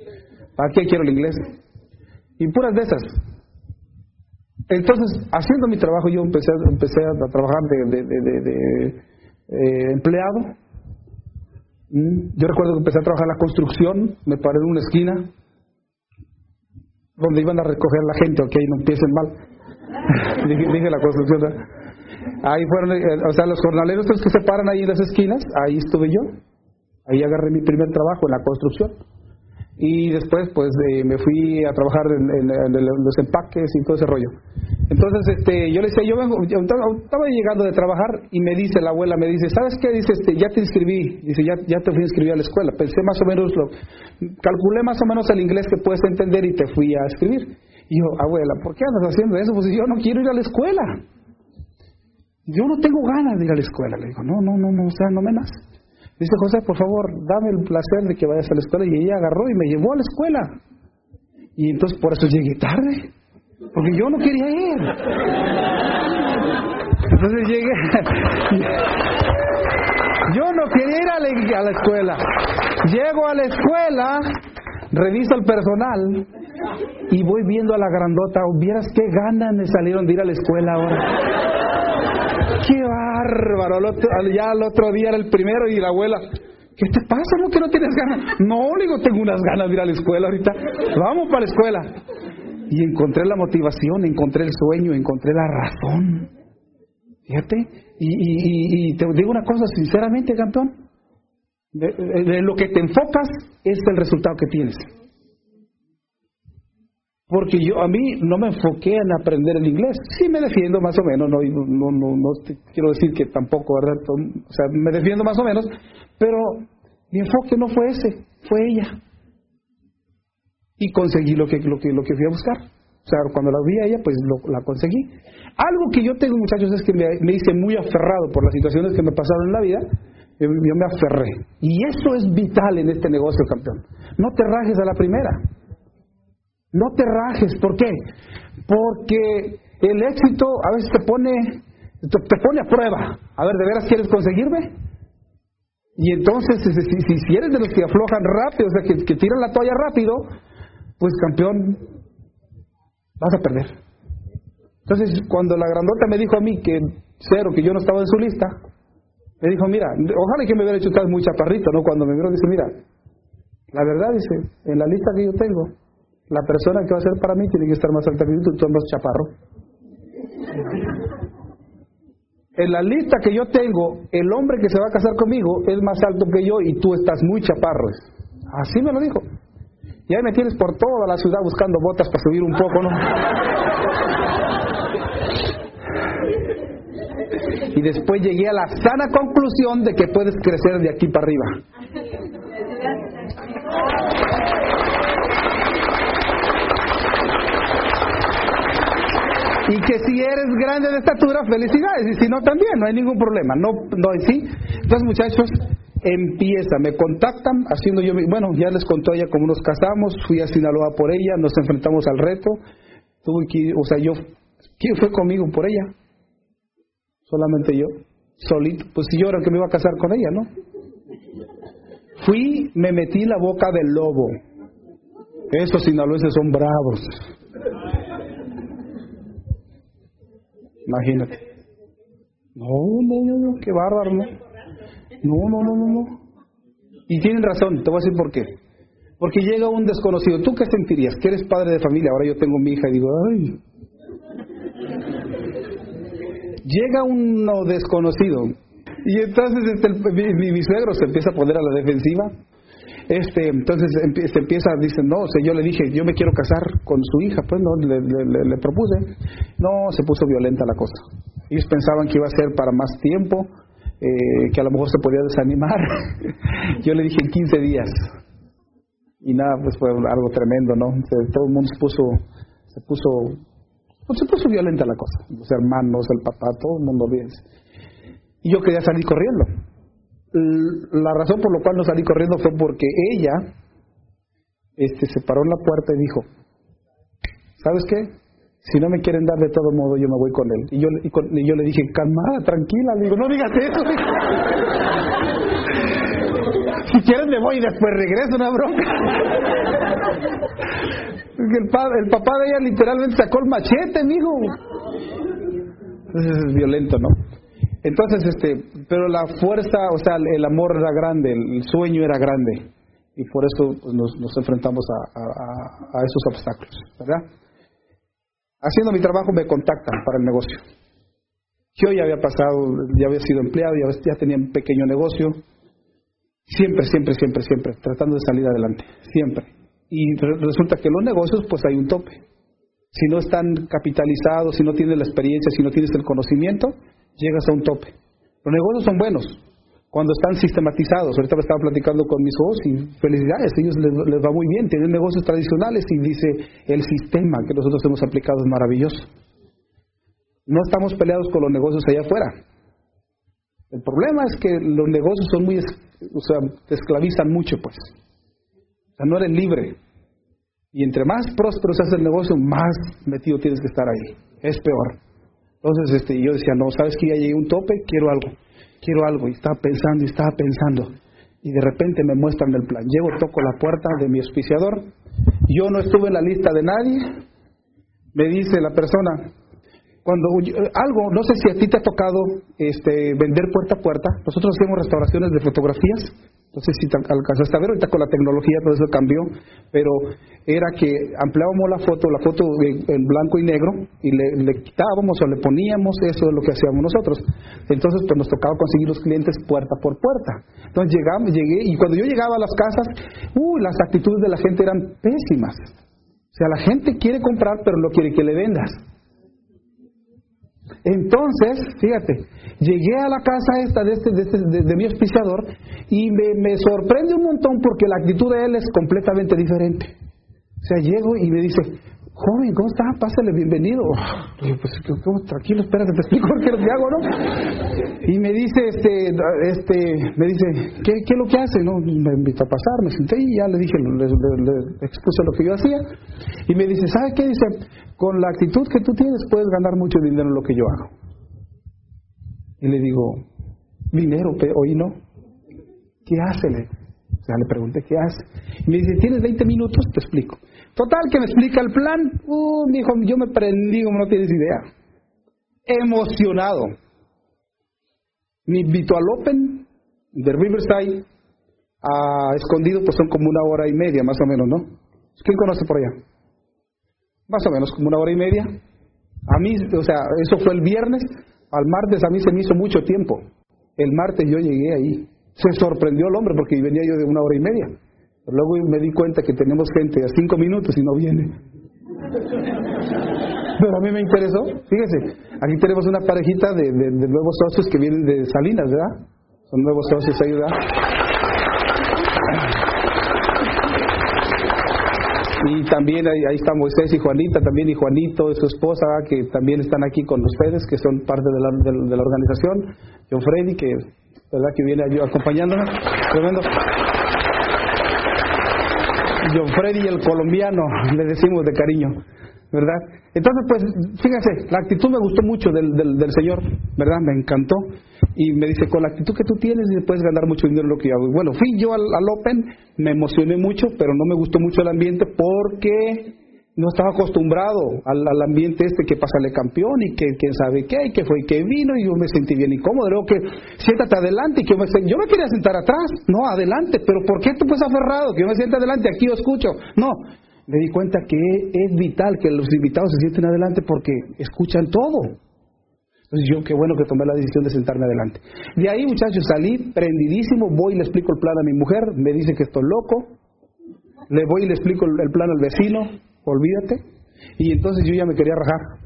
¿Para qué quiero el inglés? Y puras de esas. Entonces, haciendo mi trabajo, yo empecé, empecé a trabajar de, de, eh, empleado yo recuerdo que empecé a trabajar en la construcción, me paré en una esquina donde iban a recoger la gente, ok, no empiecen mal. [laughs] dije, la construcción. Ahí fueron, eh, o sea, los jornaleros que se paran ahí en las esquinas, ahí estuve yo. Ahí agarré mi primer trabajo en la construcción y después pues me fui a trabajar en, los empaques y todo ese rollo. Entonces este, yo le decía, yo vengo, estaba llegando de trabajar y me dice la abuela, me dice, ¿sabes qué? Dice, este, ya te inscribí, dice, ya, ya te fui a inscribir a la escuela. Pensé más o menos, lo, calculé más o menos el inglés que puedes entender y te fui a escribir. Y yo, abuela, ¿por qué andas haciendo eso? Pues yo no quiero ir a la escuela. Yo no tengo ganas de ir a la escuela. Le digo, no, no, no, no, o sea, no me nace. Dice José, por favor, dame el placer de que vayas a la escuela. Y ella agarró y me llevó a la escuela. Y entonces por eso llegué tarde. Porque yo no quería ir. Entonces llegué. [laughs] Yo no quería ir a la, escuela. Llego a la escuela, reviso el personal y voy viendo a la grandota. ¿Vieras qué ganas me salieron de ir a la escuela ahora? ¡Qué bárbaro! ya el otro día era el primero y la abuela, ¿qué te pasa? ¿No que no tienes ganas? No, digo, tengo unas ganas de ir a la escuela ahorita. Vamos para la escuela. Y encontré la motivación, encontré el sueño, encontré la razón. Fíjate. Y, te digo una cosa, sinceramente, campeón. de lo que te enfocas es el resultado que tienes. Porque yo a mí no me enfoqué en aprender el inglés. Sí me defiendo más o menos, no, no, no, no quiero decir que tampoco, ¿verdad? O sea, me defiendo más o menos, pero mi enfoque no fue ese, fue ella. Y conseguí lo que, lo que, lo que fui a buscar. O sea, cuando la vi a ella, pues la conseguí. Algo que yo tengo, muchachos, es que me, hice muy aferrado por las situaciones que me pasaron en la vida. Yo me aferré. Y eso es vital en este negocio, campeón. No te rajes a la primera. No te rajes. ¿Por qué? Porque el éxito a veces te pone, te pone a prueba. A ver, ¿de veras quieres conseguirme? Y entonces, si, si eres de los que aflojan rápido, o sea, que, que tiran la toalla rápido, pues campeón, vas a perder. Entonces, cuando la grandota me dijo a mí que cero, que yo no estaba en su lista, me dijo, mira, ojalá que me hubiera hecho tal muy chaparrito, ¿no? Cuando me miró, dice, mira, la verdad, dice, en la lista que yo tengo, la persona que va a ser para mí tiene que estar más alta que tú, tú andas chaparro. En la lista que yo tengo, el hombre que se va a casar conmigo es más alto que yo y tú estás muy chaparro. Así me lo dijo. Y ahí me tienes por toda la ciudad buscando botas para subir un poco, ¿no? Y después llegué a la sana conclusión de que puedes crecer de aquí para arriba. Y que si eres grande de estatura, felicidades. Y si no, también, no hay ningún problema. No, no, ¿sí? Entonces, muchachos, empieza. Me contactan haciendo yo. Bueno, ya les contó ella cómo nos casamos. Fui a Sinaloa por ella. Nos enfrentamos al reto. Tuve que, o sea, yo. ¿Quién fue conmigo por ella? Solamente yo. Solito. Pues si yo era el que me iba a casar con ella, ¿no? Fui, me metí en la boca del lobo. Estos sinaloenses son bravos. Imagínate. No, no, no, no, qué bárbaro, ¿no? No, no, no, no. Y tienen razón, te voy a decir por qué. Porque llega un desconocido. ¿Tú qué sentirías? Que eres padre de familia, ahora yo tengo mi hija y digo, ay. Llega uno desconocido. Y entonces este, mi, mi suegro se empieza a poner a la defensiva este, entonces se empieza, dicen, no, o yo le dije, yo me quiero casar con su hija, pues no, le, le, propuse. No, se puso violenta la cosa. Ellos pensaban que iba a ser para más tiempo, eh, que a lo mejor se podía desanimar. [laughs] yo le dije en 15 días. Y nada, pues fue algo tremendo, ¿no? todo el mundo se puso, se puso, pues se puso violenta la cosa. Los hermanos, el papá, todo el mundo bien. Y yo quería salir corriendo la razón por la cual no salí corriendo fue porque ella este, se paró en la puerta y dijo, ¿sabes qué? Si no me quieren dar de todo modo, yo me voy con él. Y yo, y, yo le dije, calmada, tranquila, le digo, no digas eso. [laughs] si quieres me voy y después regreso, una bronca. [laughs] el, el papá de ella literalmente sacó el machete, mijo. Entonces es violento, ¿no? Entonces, este, pero la fuerza, o sea, el amor era grande, el sueño era grande, y por eso pues, nos, enfrentamos a, esos obstáculos, ¿verdad? Haciendo mi trabajo me contactan para el negocio. Yo ya había pasado, ya había sido empleado, ya, ya tenía un pequeño negocio, siempre, siempre, siempre, siempre, tratando de salir adelante, siempre. Y resulta que los negocios, pues hay un tope. Si no están capitalizados, si no tienes la experiencia, si no tienes el conocimiento, llegas a un tope. Los negocios son buenos cuando están sistematizados. Ahorita me estaba platicando con mis socios y felicidades, ellos les, va muy bien, tienen negocios tradicionales y dice el sistema que nosotros hemos aplicado es maravilloso. No estamos peleados con los negocios allá afuera. El problema es que los negocios son muy, o sea, te esclavizan mucho, pues. O sea, no eres libre. Y entre más próspero seas el negocio, más metido tienes que estar ahí. Es peor. Entonces este, yo decía, no, sabes que ya llegué un tope, quiero algo, quiero algo. Y estaba pensando y estaba pensando. Y de repente me muestran el plan. Llego, toco la puerta de mi auspiciador. Yo no estuve en la lista de nadie. Me dice la persona, cuando algo, no sé si a ti te ha tocado este, vender puerta a puerta. Nosotros hacemos restauraciones de fotografías no sé si alcanzaste a ver, ahorita con la tecnología todo eso cambió, pero era que ampliábamos la foto, la foto en blanco y negro, y le, quitábamos o le poníamos, eso es lo que hacíamos nosotros. Entonces, pues nos tocaba conseguir los clientes puerta por puerta. Entonces llegamos, llegué, y cuando yo llegaba a las casas, uh, las actitudes de la gente eran pésimas. O sea, la gente quiere comprar, pero no quiere que le vendas. Entonces, fíjate, llegué a la casa esta de, este, de, este, de, mi auspiciador y me, me, sorprende un montón porque la actitud de él es completamente diferente. O sea, llego y me dice, joven, ¿cómo está? Pásale, bienvenido. Le pues, ¿cómo? tranquilo, espérate, te explico qué es lo que hago, ¿no? Y me dice, este, este, me dice, ¿qué, qué es lo que hace? No, me invitó a pasar, me senté y ya le dije, le, le, expuse lo que yo hacía. Y me dice, ¿sabe qué? Dice, con la actitud que tú tienes puedes ganar mucho dinero en lo que yo hago. Y le digo, dinero, hoy no. ¿Qué hace? O sea, le pregunté, ¿qué hace? Y me dice, ¿tienes 20 minutos? Te explico. Total, que me explica el plan. Uh, dijo, yo me prendí como no tienes idea. Emocionado. Me invitó al Open de Riverside a escondido, pues son como una hora y media más o menos, ¿no? ¿Quién conoce por allá? Más o menos, como una hora y media. A mí, o sea, eso fue el viernes. Al martes a mí se me hizo mucho tiempo. El martes yo llegué ahí. Se sorprendió el hombre porque venía yo de una hora y media. Luego me di cuenta que tenemos gente a cinco minutos y no viene. Pero a mí me interesó. Fíjese, aquí tenemos una parejita de, nuevos socios que vienen de Salinas, ¿verdad? Son nuevos socios ahí, ¿verdad? Y también ahí, ahí está Moisés y Juanita, también y Juanito y su esposa, que también están aquí con ustedes, que son parte de la, de, la organización. John Freddy, que, ¿verdad? que viene acompañándonos. Tremendo. John Freddy el colombiano, le decimos de cariño, ¿verdad? Entonces, pues, fíjense, la actitud me gustó mucho del, del, Señor, ¿verdad? Me encantó. Y me dice, con la actitud que tú tienes, puedes ganar mucho dinero en lo que yo hago. bueno, fui yo al, al Open, me emocioné mucho, pero no me gustó mucho el ambiente porque no estaba acostumbrado al, ambiente este que pásale campeón y que quién sabe qué, y que fue y que vino, y yo me sentí bien incómodo. Luego que siéntate adelante y que yo me, yo me quería sentar atrás, no adelante, pero ¿por qué tú pues aferrado? Que yo me sienta adelante, aquí yo escucho. No, me di cuenta que es vital que los invitados se sienten adelante porque escuchan todo. Entonces yo qué bueno que tomé la decisión de sentarme adelante. De ahí muchachos salí prendidísimo, voy y le explico el plan a mi mujer, me dice que estoy loco, le voy y le explico el plan al vecino, olvídate. Y entonces yo ya me quería rajar.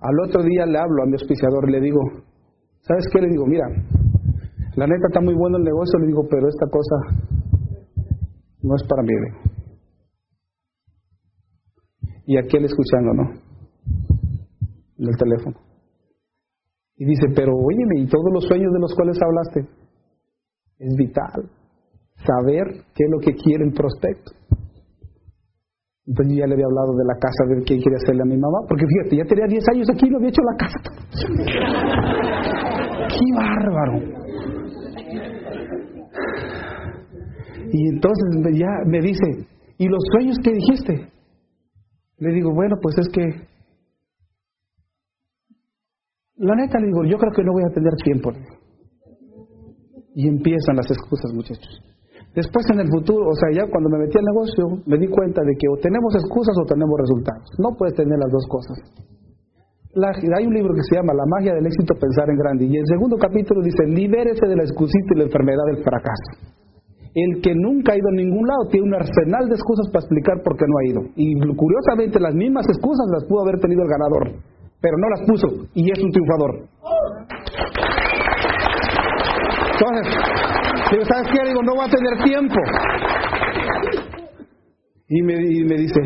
Al otro día le hablo a mi auspiciador le digo, ¿sabes qué? Le digo, mira, la neta está muy bueno el negocio, le digo, pero esta cosa no es para mí. Y aquel escuchando, ¿no? En el teléfono. Y dice, pero óyeme, ¿y todos los sueños de los cuales hablaste? Es vital saber qué es lo que quiere el prospecto. Entonces yo ya le había hablado de la casa, de qué quiere hacerle a mi mamá, porque fíjate, ya tenía 10 años aquí y no había hecho la casa. [laughs] ¡Qué bárbaro! Y entonces ya me dice, ¿y los sueños que dijiste? Le digo, bueno, pues es que, la neta le digo, yo creo que no voy a tener tiempo. Y empiezan las excusas, muchachos. Después en el futuro, o sea, ya cuando me metí al negocio, me di cuenta de que o tenemos excusas o tenemos resultados. No puedes tener las dos cosas. hay un libro que se llama La magia del éxito, pensar en grande. Y el segundo capítulo dice, libérese de la excusita y la enfermedad del fracaso. El que nunca ha ido a ningún lado tiene un arsenal de excusas para explicar por qué no ha ido. Y curiosamente las mismas excusas las pudo haber tenido el ganador, pero no las puso y es un triunfador. Entonces, Digo, no va a tener tiempo. Y me, me dice,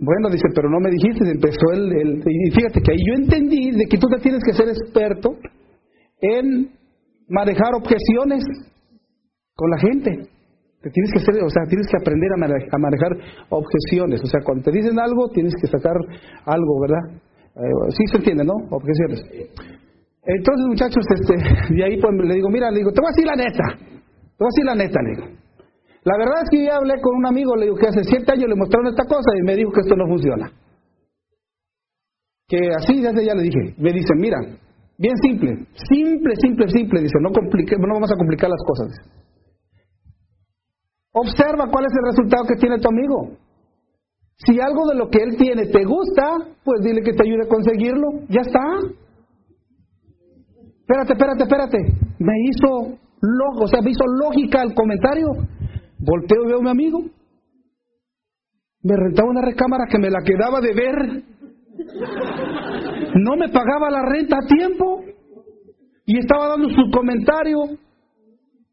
bueno, dice, pero no me dijiste, empezó el, Y fíjate que ahí yo entendí de que tú te tienes que ser experto en manejar objeciones con la gente. Te tienes que ser, o sea, tienes que aprender a manejar, a manejar objeciones. O sea, cuando te dicen algo, tienes que sacar algo, ¿verdad? Eh, sí se entiende, ¿no? Objeciones. Entonces, muchachos, este, de ahí pues le digo, mira, le digo, te voy a decir la neta. Te voy a decir la neta, le digo. La verdad es que yo hablé con un amigo, le digo que hace siete años le mostraron esta cosa y me dijo que esto no funciona. Que así, desde ya le dije. Me dice, mira, bien simple, simple, simple, simple, dice, no vamos a complicar las cosas. Observa cuál es el resultado que tiene tu amigo. Si algo de lo que él tiene te gusta, pues dile que te ayude a conseguirlo. Ya está. Espérate, espérate, espérate. Me hizo o sea, me hizo lógica el comentario. Volteo y veo a mi amigo. Me rentaba una recámara que me la quedaba de ver. No me pagaba la renta a tiempo. Y estaba dando su comentario.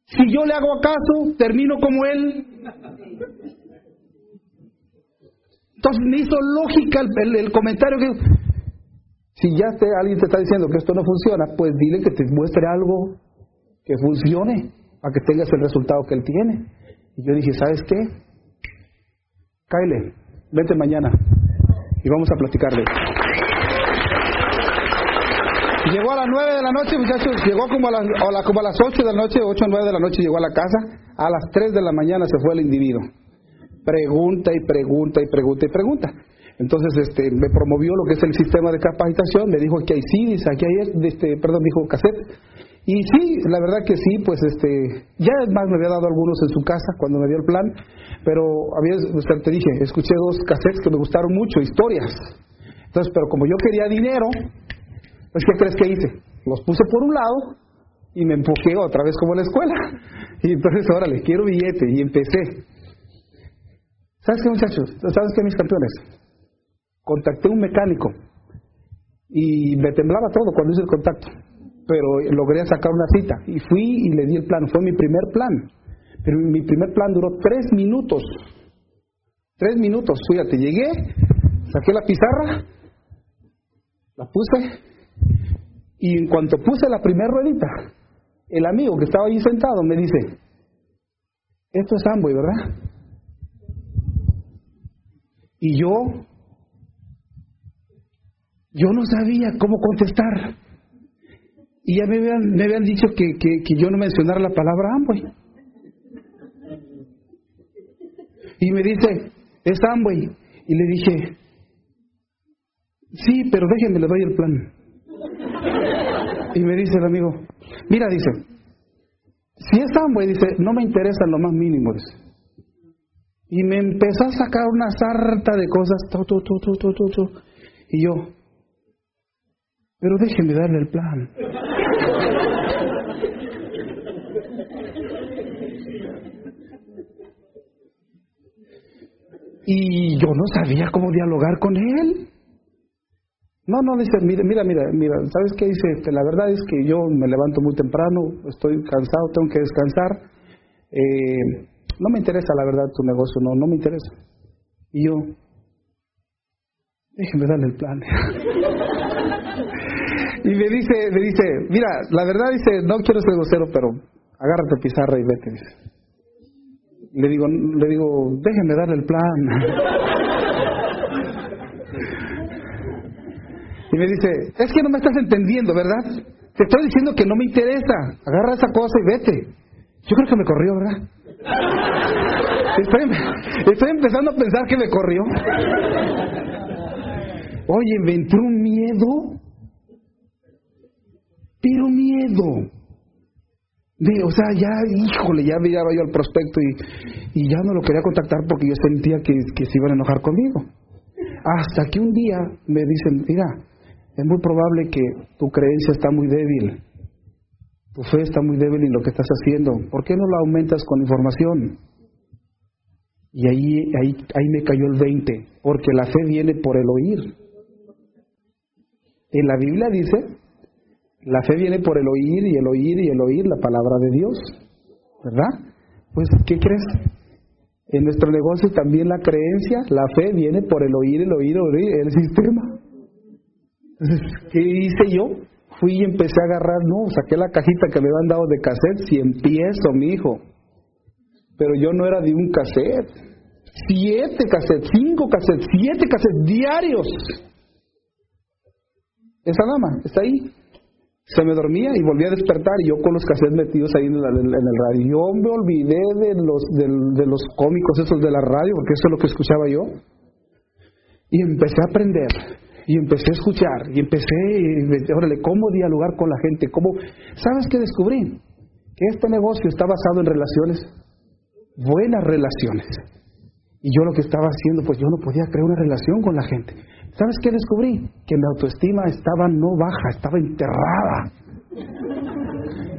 Si yo le hago caso, termino como él. Entonces me hizo lógica el, comentario que... Si ya te, alguien te está diciendo que esto no funciona, pues dile que te muestre algo que funcione para que tengas el resultado que él tiene. Y yo dije, ¿sabes qué? Kyle, vete mañana y vamos a platicarle. Llegó a las nueve de la noche, muchachos, llegó como a, las, como a las 8 de la noche, ocho o 9 de la noche llegó a la casa, a las 3 de la mañana se fue el individuo. Pregunta y pregunta y pregunta y pregunta. Entonces este, me promovió lo que es el sistema de capacitación, me dijo que hay CDs, aquí hay, este, perdón, dijo cassette. Y sí, la verdad que sí, pues este, ya más me había dado algunos en su casa cuando me dio el plan, pero había, te dije, escuché dos cassettes que me gustaron mucho, historias. Entonces, pero como yo quería dinero, pues ¿qué crees que hice? Los puse por un lado y me empujé otra vez como en la escuela. [laughs] Y entonces, órale, quiero billete y empecé. ¿Sabes qué, muchachos? ¿Sabes qué, mis campeones? Contacté un mecánico y me temblaba todo cuando hice el contacto, pero logré sacar una cita y fui y le di el plan. Fue mi primer plan. Pero mi primer plan duró tres minutos. Tres minutos, fíjate, llegué, saqué la pizarra, la puse, y en cuanto puse la primera ruedita, el amigo que estaba allí sentado me dice, esto es Amway, ¿verdad? Y yo, yo no sabía cómo contestar. Y ya me habían, me habían dicho que, que, que yo no mencionara la palabra Amway. Y me dice, es Amway. Y le dije, sí, pero déjenme, le doy el plan. Y me dice el amigo, mira, dice, si es Amway, dice, no me interesa lo más mínimo. Y me empezó a sacar una sarta de cosas, y yo, pero déjenme darle el plan. Y yo no sabía cómo dialogar con él. No, no, dice, mira, mira, mira, mira, ¿sabes qué? Dice, este, la verdad es que yo me levanto muy temprano, estoy cansado, tengo que descansar. Eh, no me interesa, la verdad, tu negocio, no, no me interesa. Y yo, déjeme darle el plan. [laughs] me dice, me dice, mira, la verdad dice, no quiero ser grosero, pero agárrate pizarra y vete. Le digo, le digo, déjenme darle el plan. [laughs] y me dice, es que no me estás entendiendo, ¿verdad? Te estoy diciendo que no me interesa. Agarra esa cosa y vete. Yo creo que me corrió, ¿verdad? [laughs] Estoy, estoy empezando a pensar que me corrió. [laughs] Oye, me entró un miedo. Pero miedo o sea, ya, híjole, ya miraba yo el prospecto y, y ya no lo quería contactar porque yo sentía que, que se iban a enojar conmigo. Hasta que un día me dicen, mira, es muy probable que tu creencia está muy débil, tu fe está muy débil en lo que estás haciendo, ¿por qué no la aumentas con información? Y ahí, ahí, ahí me cayó el 20, porque la fe viene por el oír. En la Biblia dice la fe viene por el oír y el oír y el oír la palabra de Dios, ¿verdad? Pues, ¿qué crees? En nuestro negocio también la creencia, la fe viene por el oír, el oír, el oír, el sistema. Entonces, ¿qué hice yo? Fui y empecé a agarrar, no, saqué la cajita que me habían dado de cassette y empiezo, mi hijo. Pero yo no era de un cassette. Siete cassettes, cinco cassettes, siete cassettes diarios. Esa dama está ahí se me dormía y volvía a despertar y yo con los cassettes metidos ahí en, el radio. Yo me olvidé de los, de, los cómicos esos de la radio, porque eso es lo que escuchaba yo. Y empecé a aprender, y empecé a escuchar, y empecé, y, órale, cómo dialogar con la gente, cómo... ¿Sabes qué descubrí? Que este negocio está basado en relaciones, buenas relaciones. Y yo lo que estaba haciendo, pues yo no podía crear una relación con la gente. ¿Sabes qué descubrí? Que mi autoestima estaba no baja, estaba enterrada.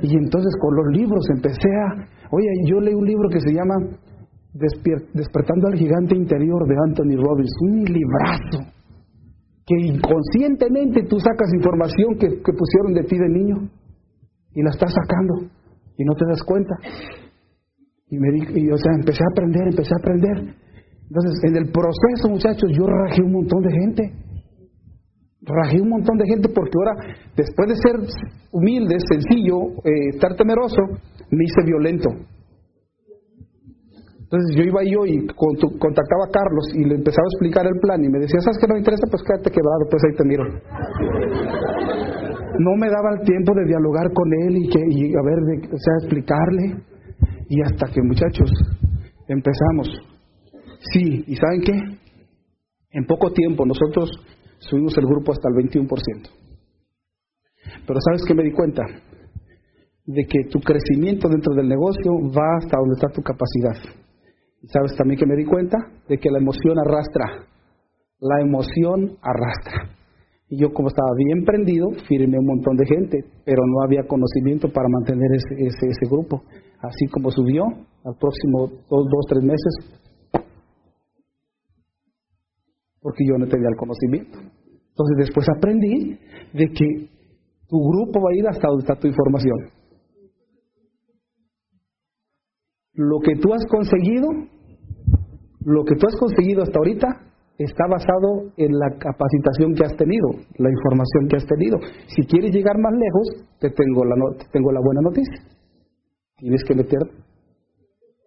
Y entonces con los libros empecé a... Oye, yo leí un libro que se llama Despertando al gigante interior de Anthony Robbins, un librazo, que inconscientemente tú sacas información que, pusieron de ti de niño y la estás sacando y no te das cuenta. Y me y, o sea, empecé a aprender, empecé a aprender. Entonces, en el proceso, muchachos, yo rajé un montón de gente. Rajé un montón de gente porque ahora, después de ser humilde, sencillo, eh, estar temeroso, me hice violento. Entonces yo iba yo y contactaba a Carlos y le empezaba a explicar el plan y me decía, ¿sabes qué no me interesa? Pues quédate quebrado, pues ahí te miro. No me daba el tiempo de dialogar con él y, que, y a ver, de, o sea, explicarle. Y hasta que muchachos, empezamos. Sí, ¿y saben qué? En poco tiempo nosotros subimos el grupo hasta el 21%. Pero ¿sabes qué me di cuenta? De que tu crecimiento dentro del negocio va hasta donde está tu capacidad. ¿Sabes también que me di cuenta? De que la emoción arrastra. La emoción arrastra. Y yo como estaba bien prendido, firmé un montón de gente, pero no había conocimiento para mantener ese, ese, ese grupo. Así como subió, al próximo dos, dos, tres meses, porque yo no tenía el conocimiento. Entonces después aprendí de que tu grupo va a ir hasta donde está tu información. lo que tú has conseguido, lo que tú has conseguido hasta ahorita está basado en la capacitación que has tenido, la información que has tenido. Si quieres llegar más lejos, te tengo la, tengo la buena noticia. Tienes que meter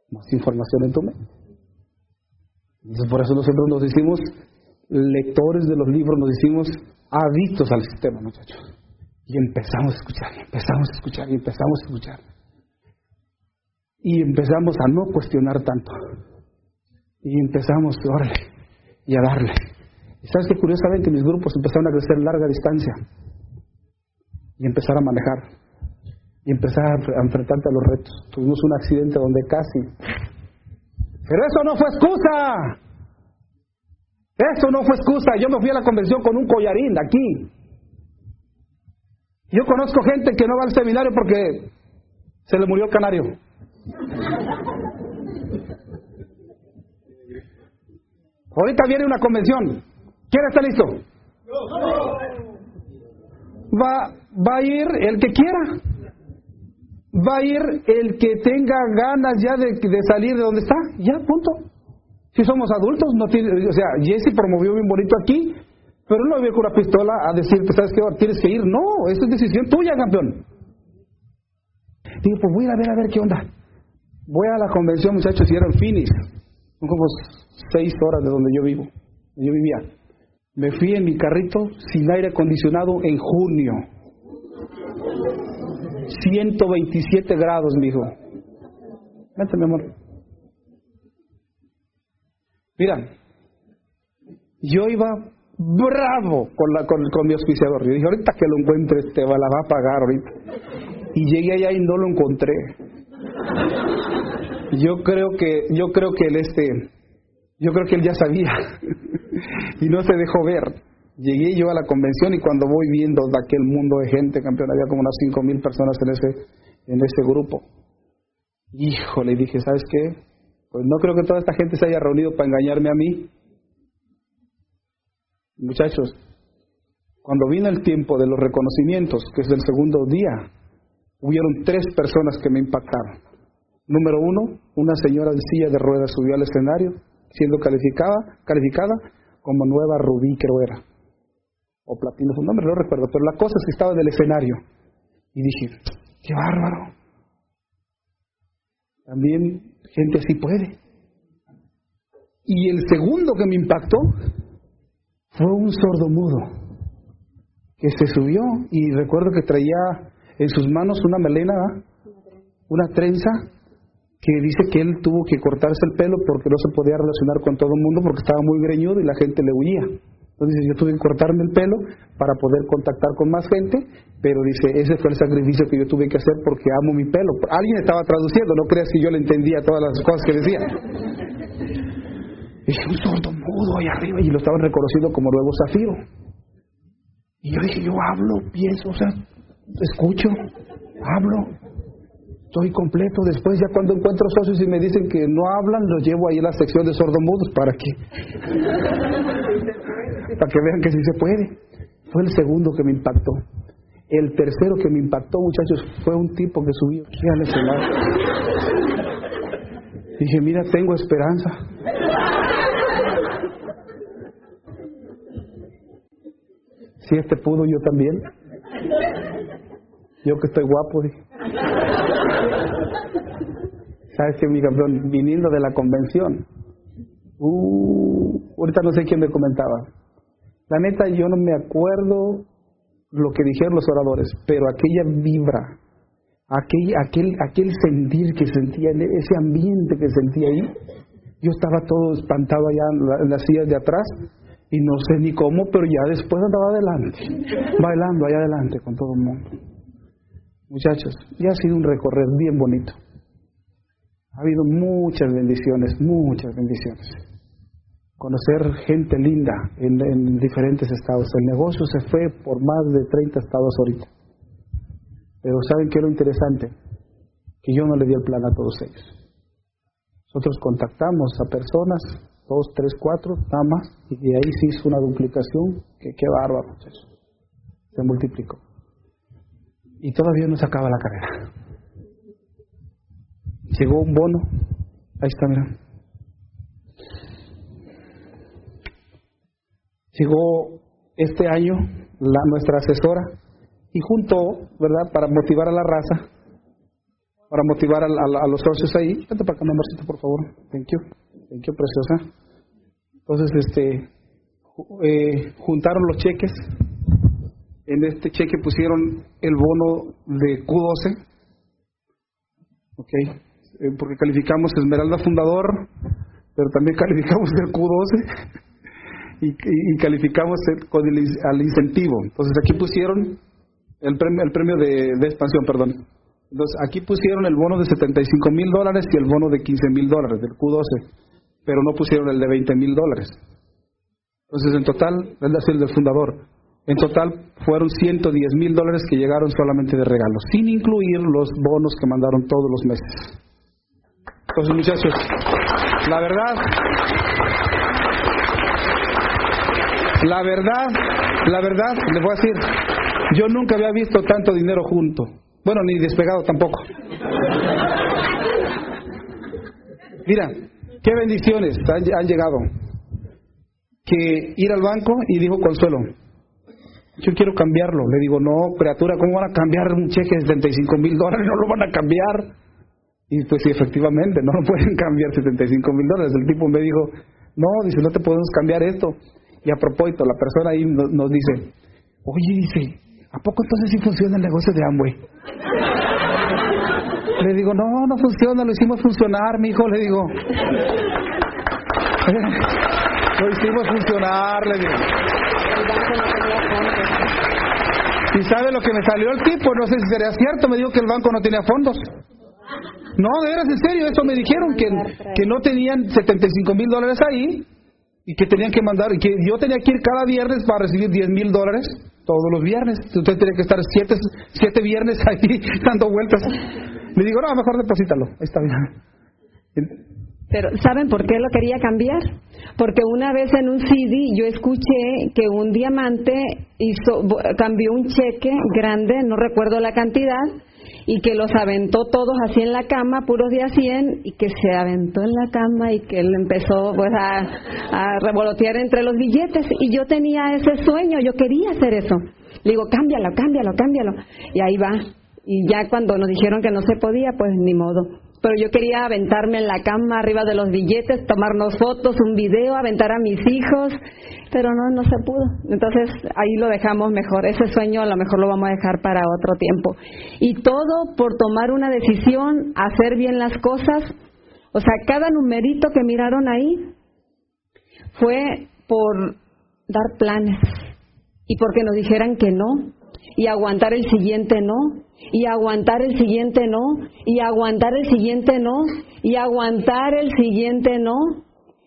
más información en tu mente. Entonces, por eso nosotros nos decimos lectores de los libros, nos decimos adictos al sistema, muchachos. Y empezamos a escuchar, y empezamos a escuchar, y empezamos a escuchar y empezamos a no cuestionar tanto. Y empezamos, órale, y a darle. Y sabes que curiosamente mis grupos empezaron a crecer larga distancia y empezar a manejar y empezar a enfrentarte a los retos. Tuvimos un accidente donde casi... Pero eso no fue excusa. Eso no fue excusa. Yo me fui a la convención con un collarín aquí. Yo conozco gente que no va al seminario porque se le murió el canario. Ahorita viene una convención. ¿Quién está listo? Va, va a ir el que quiera. Va a ir el que tenga ganas ya de, salir de donde está. Ya, punto. Si somos adultos, no tiene, o sea, Jesse promovió bien bonito aquí, pero no había con una pistola a decirte, ¿sabes qué? Tienes que ir. No, esa es decisión tuya, campeón. Digo, pues voy a ver a ver qué onda. Voy a la convención, muchachos, y era en Phoenix. Son como seis horas de donde yo vivo. Yo vivía. Me fui en mi carrito sin aire acondicionado en junio. 127 grados, mi hijo. Vente, mi amor. Mira, yo iba bravo con, la, con, con mi auspiciador. Yo dije, ahorita que lo encuentre, te la va a pagar ahorita. Y llegué allá y no lo encontré. Yo creo que, yo creo que él este, yo creo que él ya sabía [laughs] y no se dejó ver. Llegué yo a la convención y cuando voy viendo de aquel mundo de gente, campeón, había como unas cinco mil personas en ese, en ese grupo. Híjole, dije, ¿sabes qué? Pues no creo que toda esta gente se haya reunido para engañarme a mí. Muchachos, cuando vino el tiempo de los reconocimientos, que es el segundo día, hubieron tres personas que me impactaron. Número uno, una señora de silla de ruedas subió al escenario, siendo calificada, calificada como nueva rubí, creo era. O platino, su nombre no recuerdo, pero la cosa es que estaba en el escenario. Y dije, qué bárbaro. También gente así puede. Y el segundo que me impactó fue un sordo mudo que se subió y recuerdo que traía en sus manos una melena, una trenza, que dice que él tuvo que cortarse el pelo porque no se podía relacionar con todo el mundo porque estaba muy greñudo y la gente le huía. Entonces yo tuve que cortarme el pelo para poder contactar con más gente, pero dice, ese fue el sacrificio que yo tuve que hacer porque amo mi pelo. Alguien estaba traduciendo, no creas que yo le entendía todas las cosas que decía. Dije, un sordo mudo ahí arriba y lo estaban reconociendo como nuevo zafiro. Y yo dije, yo hablo, pienso, o sea, escucho, hablo, estoy completo. Después ya cuando encuentro socios y me dicen que no hablan, los llevo ahí a la sección de sordomudos para que para que vean que sí se puede. Fue el segundo que me impactó. El tercero que me impactó, muchachos, fue un tipo que subió aquí al escenario. Dije, mira, tengo esperanza. Si este pudo, yo también. Yo que estoy guapo, ¿Sabes qué, mi campeón? Viniendo de la convención. Uh, ahorita no sé quién me comentaba la neta, yo no me acuerdo lo que dijeron los oradores, pero aquella vibra, aquel, aquel, aquel sentir que sentía, ese ambiente que sentía ahí, yo estaba todo espantado allá en, las sillas de atrás y no sé ni cómo, pero ya después andaba adelante, bailando allá adelante con todo el mundo. Muchachos, ya ha sido un recorrer bien bonito. Ha habido muchas bendiciones, muchas bendiciones. Conocer gente linda en, en diferentes estados. El negocio se fue por más de 30 estados ahorita. Pero ¿saben qué es lo interesante? Que yo no le di el plan a todos ellos. Nosotros contactamos a personas, dos, tres, cuatro, nada más, y de ahí se hizo una duplicación, que qué bárbaro, Se multiplicó. Y todavía no se acaba la carrera. Llegó un bono, ahí está, mira. Llegó este año la, nuestra asesora y junto, ¿verdad?, para motivar a la raza, para motivar a, los socios ahí. Vente para acá, amorcito, por favor. Thank you. Thank you, preciosa. Entonces, este, eh, juntaron los cheques. En este cheque pusieron el bono de Q12. Ok. Eh, porque calificamos Esmeralda Fundador, pero también [laughs] calificamos el Q12. Y, calificamos con el, al incentivo. Entonces, aquí pusieron el premio, el premio de, expansión, perdón. Entonces, aquí pusieron el bono de 75 mil dólares y el bono de 15 mil dólares del Q12, pero no pusieron el de 20 mil dólares. Entonces, en total, es el del fundador, en total fueron 110 mil dólares que llegaron solamente de regalo, sin incluir los bonos que mandaron todos los meses. Entonces, muchachos, la verdad, la verdad, la verdad, les voy a decir, yo nunca había visto tanto dinero junto. Bueno, ni despegado tampoco. Mira, qué bendiciones han, llegado. Que ir al banco y dijo Consuelo, yo quiero cambiarlo. Le digo, no, criatura, ¿cómo van a cambiar un cheque de 75 mil dólares? No lo van a cambiar. Y pues sí, efectivamente, no lo pueden [laughs] cambiar 75 mil dólares. El tipo me dijo, no, dice, no te podemos cambiar esto. Y a propósito, la persona ahí nos dice, oye, dice, ¿A poco entonces sí funciona el negocio de Amway? [laughs] Le digo, no, no funciona, lo hicimos funcionar, mi hijo, le digo. [laughs] lo hicimos funcionar, le digo. ¿Y sabe lo que me salió el tipo? No sé si sería cierto, me dijo que el banco no tenía fondos. No, de veras, en serio, eso me dijeron, que, que no tenían 75 mil dólares ahí y que tenían que mandar, y que yo tenía que ir cada viernes para recibir 10 mil dólares todos los viernes. Usted tiene que estar siete, siete viernes [laughs] ahí dando vueltas. Le digo, no, mejor deposítalo. Está bien. Pero ¿saben por qué lo quería cambiar? Porque una vez en un CD yo escuché que un diamante hizo, cambió un cheque grande, no recuerdo la cantidad, y que los aventó todos así en la cama, puros de a 100, y que se aventó en la cama y que él empezó pues a, a revolotear entre los billetes. Y yo tenía ese sueño, yo quería hacer eso. Le digo, cámbialo, cámbialo, cámbialo. Y ahí va. Y ya cuando nos dijeron que no se podía, pues ni modo pero yo quería aventarme en la cama arriba de los billetes, tomarnos fotos, un video, aventar a mis hijos, pero no, no se pudo. Entonces ahí lo dejamos mejor. Ese sueño a lo mejor lo vamos a dejar para otro tiempo. Y todo por tomar una decisión, hacer bien las cosas. O sea, cada numerito que miraron ahí fue por dar planes y porque nos dijeran que no y aguantar el siguiente no y aguantar el siguiente no, y aguantar el siguiente no, y aguantar el siguiente no,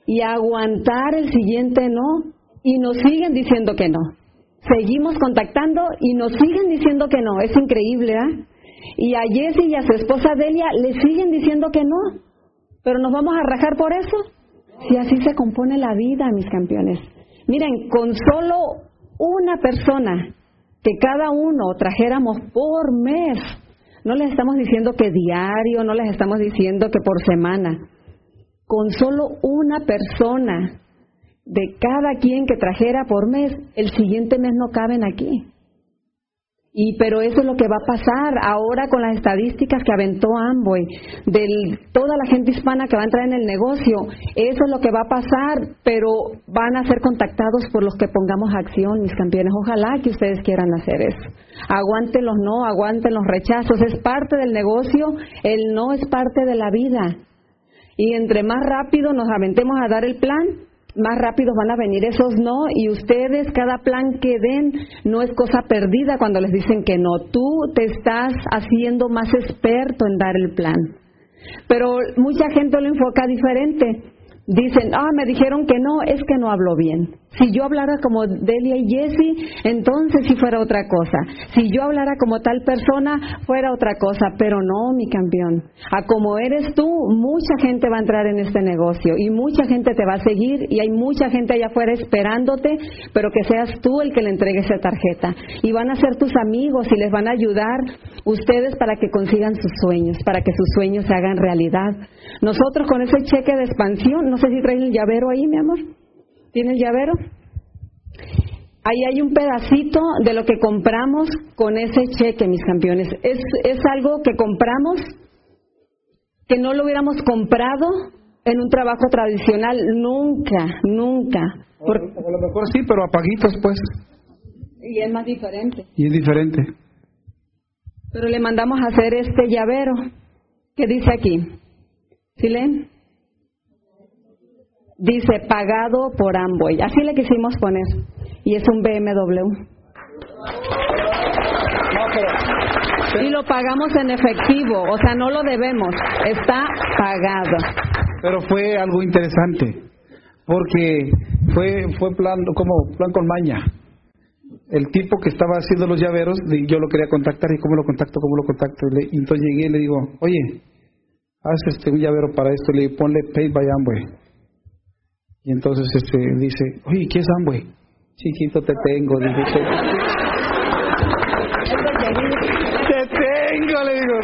y aguantar el siguiente no, y nos siguen diciendo que no. Seguimos contactando y nos siguen diciendo que no. Es increíble, ¿eh? Y a Jessie y a su esposa Delia le siguen diciendo que no. Pero nos vamos a rajar por eso. Si así se compone la vida, mis campeones. Miren, con solo una persona que cada uno trajéramos por mes. No les estamos diciendo que diario, no les estamos diciendo que por semana. Con solo una persona de cada quien que trajera por mes, el siguiente mes no caben aquí. Y pero eso es lo que va a pasar ahora con las estadísticas que aventó Amboy de toda la gente hispana que va a entrar en el negocio. Eso es lo que va a pasar, pero van a ser contactados por los que pongamos acción, mis campeones. Ojalá que ustedes quieran hacer eso. Aguanten los no, aguanten los rechazos. Es parte del negocio, el no es parte de la vida. Y entre más rápido nos aventemos a dar el plan, más rápido van a venir esos no y ustedes cada plan que den no es cosa perdida cuando les dicen que no. Tú te estás haciendo más experto en dar el plan. Pero mucha gente lo enfoca diferente. Dicen, ah, me dijeron que no, es que no hablo bien. Si yo hablara como Delia y Jesse, entonces sí fuera otra cosa. Si yo hablara como tal persona, fuera otra cosa. Pero no, mi campeón. A como eres tú, mucha gente va a entrar en este negocio y mucha gente te va a seguir y hay mucha gente allá afuera esperándote, pero que seas tú el que le entregue esa tarjeta. Y van a ser tus amigos y les van a ayudar ustedes para que consigan sus sueños, para que sus sueños se hagan realidad. Nosotros con ese cheque de expansión, no sé si traen el llavero ahí, mi amor. ¿Tiene el llavero? Ahí hay un pedacito de lo que compramos con ese cheque, mis campeones. Es, es algo que compramos que no lo hubiéramos comprado en un trabajo tradicional, nunca, nunca. A lo mejor sí, pero apaguitos, pues. Y es más diferente. Y es diferente. Pero le mandamos a hacer este llavero. ¿Qué dice aquí? ¿Sí leen? Dice pagado por Amboy. Así le quisimos poner. Y es un BMW. Y lo pagamos en efectivo, o sea, no lo debemos, está pagado. Pero fue algo interesante, porque fue fue plan como plan con maña. El tipo que estaba haciendo los llaveros, yo lo quería contactar y cómo lo contacto, cómo lo contacto. Y entonces llegué y le digo, oye, haz este un llavero para esto, le ponle paid by Amway. Y entonces este dice, oye, ¿qué es Amway? Chiquito te tengo, dice. te tengo, le digo.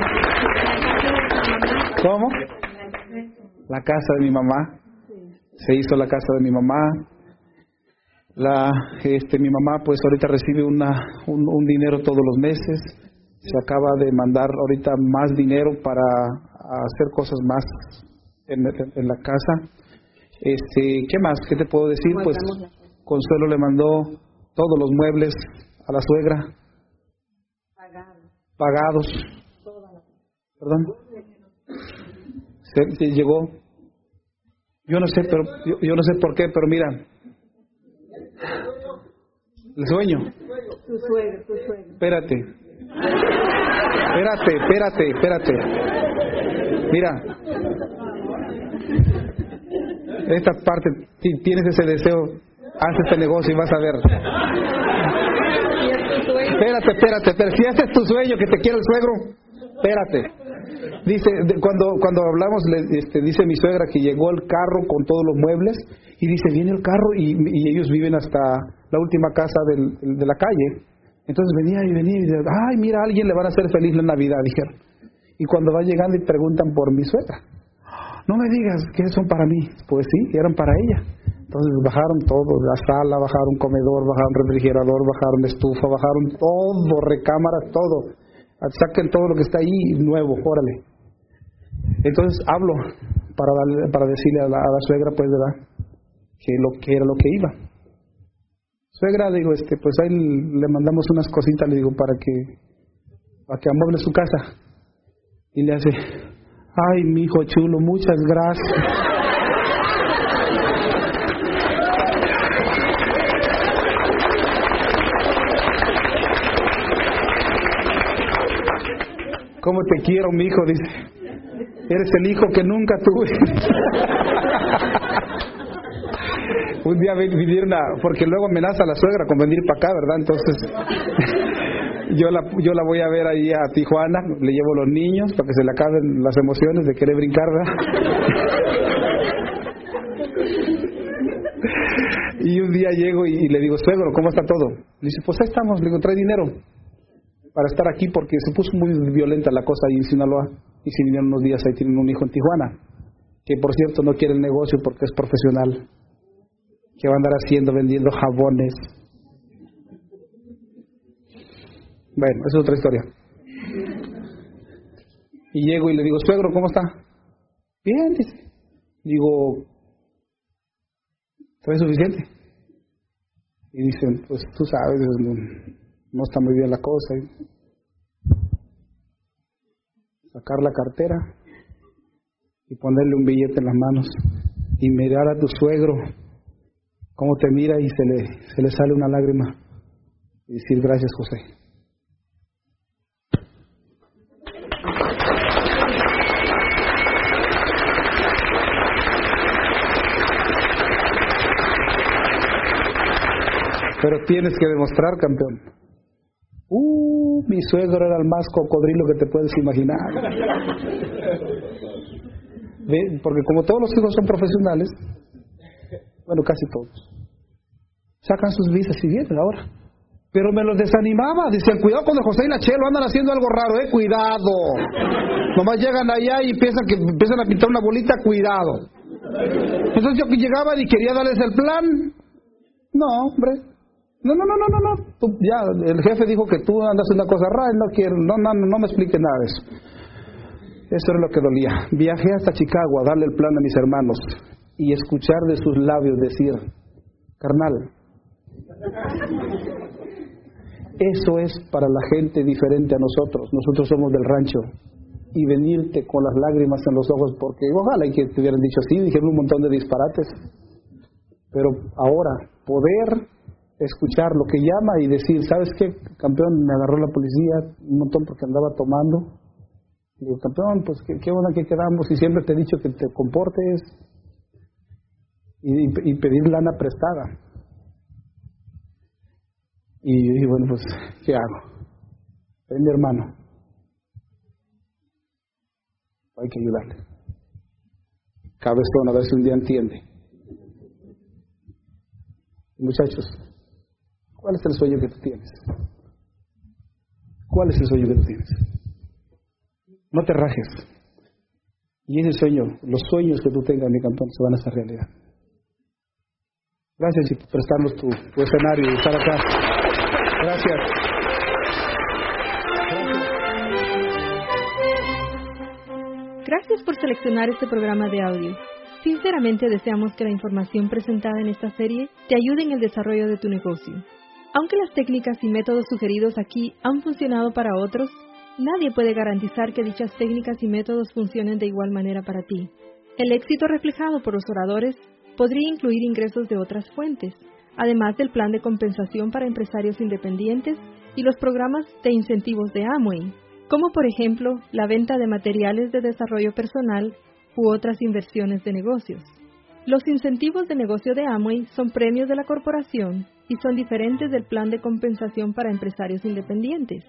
¿Cómo? La casa de mi mamá. Se hizo la casa de mi mamá. La, este, mi mamá pues ahorita recibe una, un, dinero todos los meses. Se acaba de mandar ahorita más dinero para hacer cosas más en, en la casa este, ¿Qué más? ¿Qué te puedo decir? Pues Consuelo le mandó todos los muebles a la suegra. Pagados. ¿Perdón? Se, llegó. Yo no sé, pero yo, no sé por qué, pero mira. El sueño. Tu suegro, tu suegro. Espérate. Espérate, espérate, espérate. Mira, esta parte, si tienes ese deseo, haz este negocio y vas a ver. Espérate, espérate, pero si ese es tu sueño, que te quiera el suegro, espérate. Dice, cuando, cuando hablamos, este, dice mi suegra que llegó el carro con todos los muebles y dice, viene el carro y, ellos viven hasta la última casa del, de la calle. Entonces venía y venía y decía, ay, mira, a alguien le van a hacer feliz la Navidad, dijeron. Y cuando va llegando y preguntan por mi suegra no me digas que son para mí. Pues sí, eran para ella. Entonces bajaron todo, la sala, bajaron comedor, bajaron refrigerador, bajaron estufa, bajaron todo, recámaras, todo. Saquen todo lo que está ahí nuevo, órale. Entonces hablo para darle, para decirle a la, suegra, pues, ¿verdad? Que lo que era lo que iba. Suegra, digo, este, pues ahí le mandamos unas cositas, le digo, para que, para que amueble su casa. Y le hace, Ay, mi hijo chulo, muchas gracias. ¿Cómo te quiero, mi hijo? Dice, eres el hijo que nunca tuve. Un día vinieron a, porque luego amenaza a la suegra con venir para acá, ¿verdad? Entonces, yo la, yo la voy a ver ahí a Tijuana, le llevo los niños para que se le acaben las emociones de querer brincar, [laughs] y un día llego y, le digo, suegro, ¿cómo está todo? Le dice, pues ahí estamos, le digo, trae dinero para estar aquí porque se puso muy violenta la cosa ahí en Sinaloa y si vinieron unos días ahí tienen un hijo en Tijuana, que por cierto no quiere el negocio porque es profesional ¿Qué va a andar haciendo vendiendo jabones? Bueno, esa es otra historia. Y llego y le digo, suegro, ¿cómo está? Bien, dice. Digo, ¿trae suficiente? Y dicen, pues tú sabes, no, está muy bien la cosa. sacar la cartera y ponerle un billete en las manos y mirar a tu suegro cómo te mira y se le, se le sale una lágrima y decir gracias José. Pero tienes que demostrar, campeón. Uh, mi suegro era el más cocodrilo que te puedes imaginar. Porque como todos los hijos son profesionales, bueno, casi todos, sacan sus visas y vienen ahora. Pero me los desanimaba, decían, cuidado cuando José y la Chelo andan haciendo algo raro, eh, cuidado. Nomás llegan allá y piensan que empiezan a pintar una bolita, cuidado. Entonces yo que llegaba y quería darles el plan. No, hombre, no, no, no, no, no, no. ya, el jefe dijo que tú andas una cosa rara, no quiero, no, no, no me explique nada eso. Eso era lo que dolía. Viajé hasta Chicago a darle el plan a mis hermanos y escuchar de sus labios decir, carnal, eso es para la gente diferente a nosotros. Nosotros somos del rancho. Y venirte con las lágrimas en los ojos, porque ojalá y que te hubieran dicho así, dijeron un montón de disparates. Pero ahora, poder escuchar lo que llama y decir, ¿sabes qué, campeón? Me agarró la policía un montón porque andaba tomando. Digo, campeón, pues qué, qué onda que quedamos y siempre te he dicho que te comportes y, y, pedir lana prestada. Y yo dije, bueno, pues, ¿qué hago? Es mi hermano. Hay que ayudarle. Cabezón, a ver si un día entiende. Muchachos, ¿Cuál es el sueño que tú tienes? ¿Cuál es el sueño que tú tienes? No te rajes. Y ese sueño, los sueños que tú tengas, mi campeón, se van a hacer realidad. Gracias por prestarnos tu, tu escenario y estar acá. Gracias. Gracias por seleccionar este programa de audio. Sinceramente deseamos que la información presentada en esta serie te ayude en el desarrollo de tu negocio. Aunque las técnicas y métodos sugeridos aquí han funcionado para otros, nadie puede garantizar que dichas técnicas y métodos funcionen de igual manera para ti. El éxito reflejado por los oradores podría incluir ingresos de otras fuentes, además del plan de compensación para empresarios independientes y los programas de incentivos de Amway, como por ejemplo la venta de materiales de desarrollo personal u otras inversiones de negocios. Los incentivos de negocio de Amway son premios de la corporación y son diferentes del plan de compensación para empresarios independientes.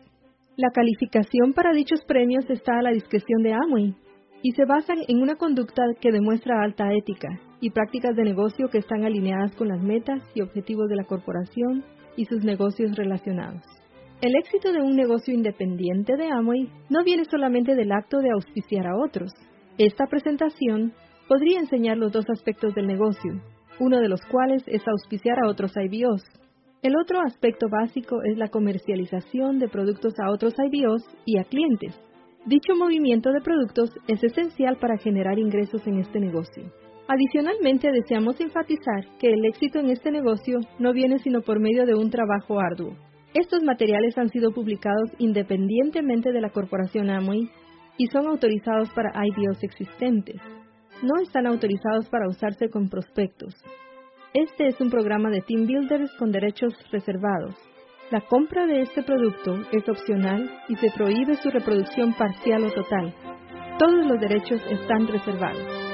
La calificación para dichos premios está a la discreción de Amway y se basan en una conducta que demuestra alta ética y prácticas de negocio que están alineadas con las metas y objetivos de la corporación y sus negocios relacionados. El éxito de un negocio independiente de Amway no viene solamente del acto de auspiciar a otros. Esta presentación podría enseñar los dos aspectos del negocio, uno de los cuales es auspiciar a otros IBOs. El otro aspecto básico es la comercialización de productos a otros IBOs y a clientes. Dicho movimiento de productos es esencial para generar ingresos en este negocio. Adicionalmente, deseamos enfatizar que el éxito en este negocio no viene sino por medio de un trabajo arduo. Estos materiales han sido publicados independientemente de la corporación Amway y son autorizados para IBOs existentes no están autorizados para usarse con prospectos. Este es un programa de Team Builders con derechos reservados. La compra de este producto es opcional y se prohíbe su reproducción parcial o total. Todos los derechos están reservados.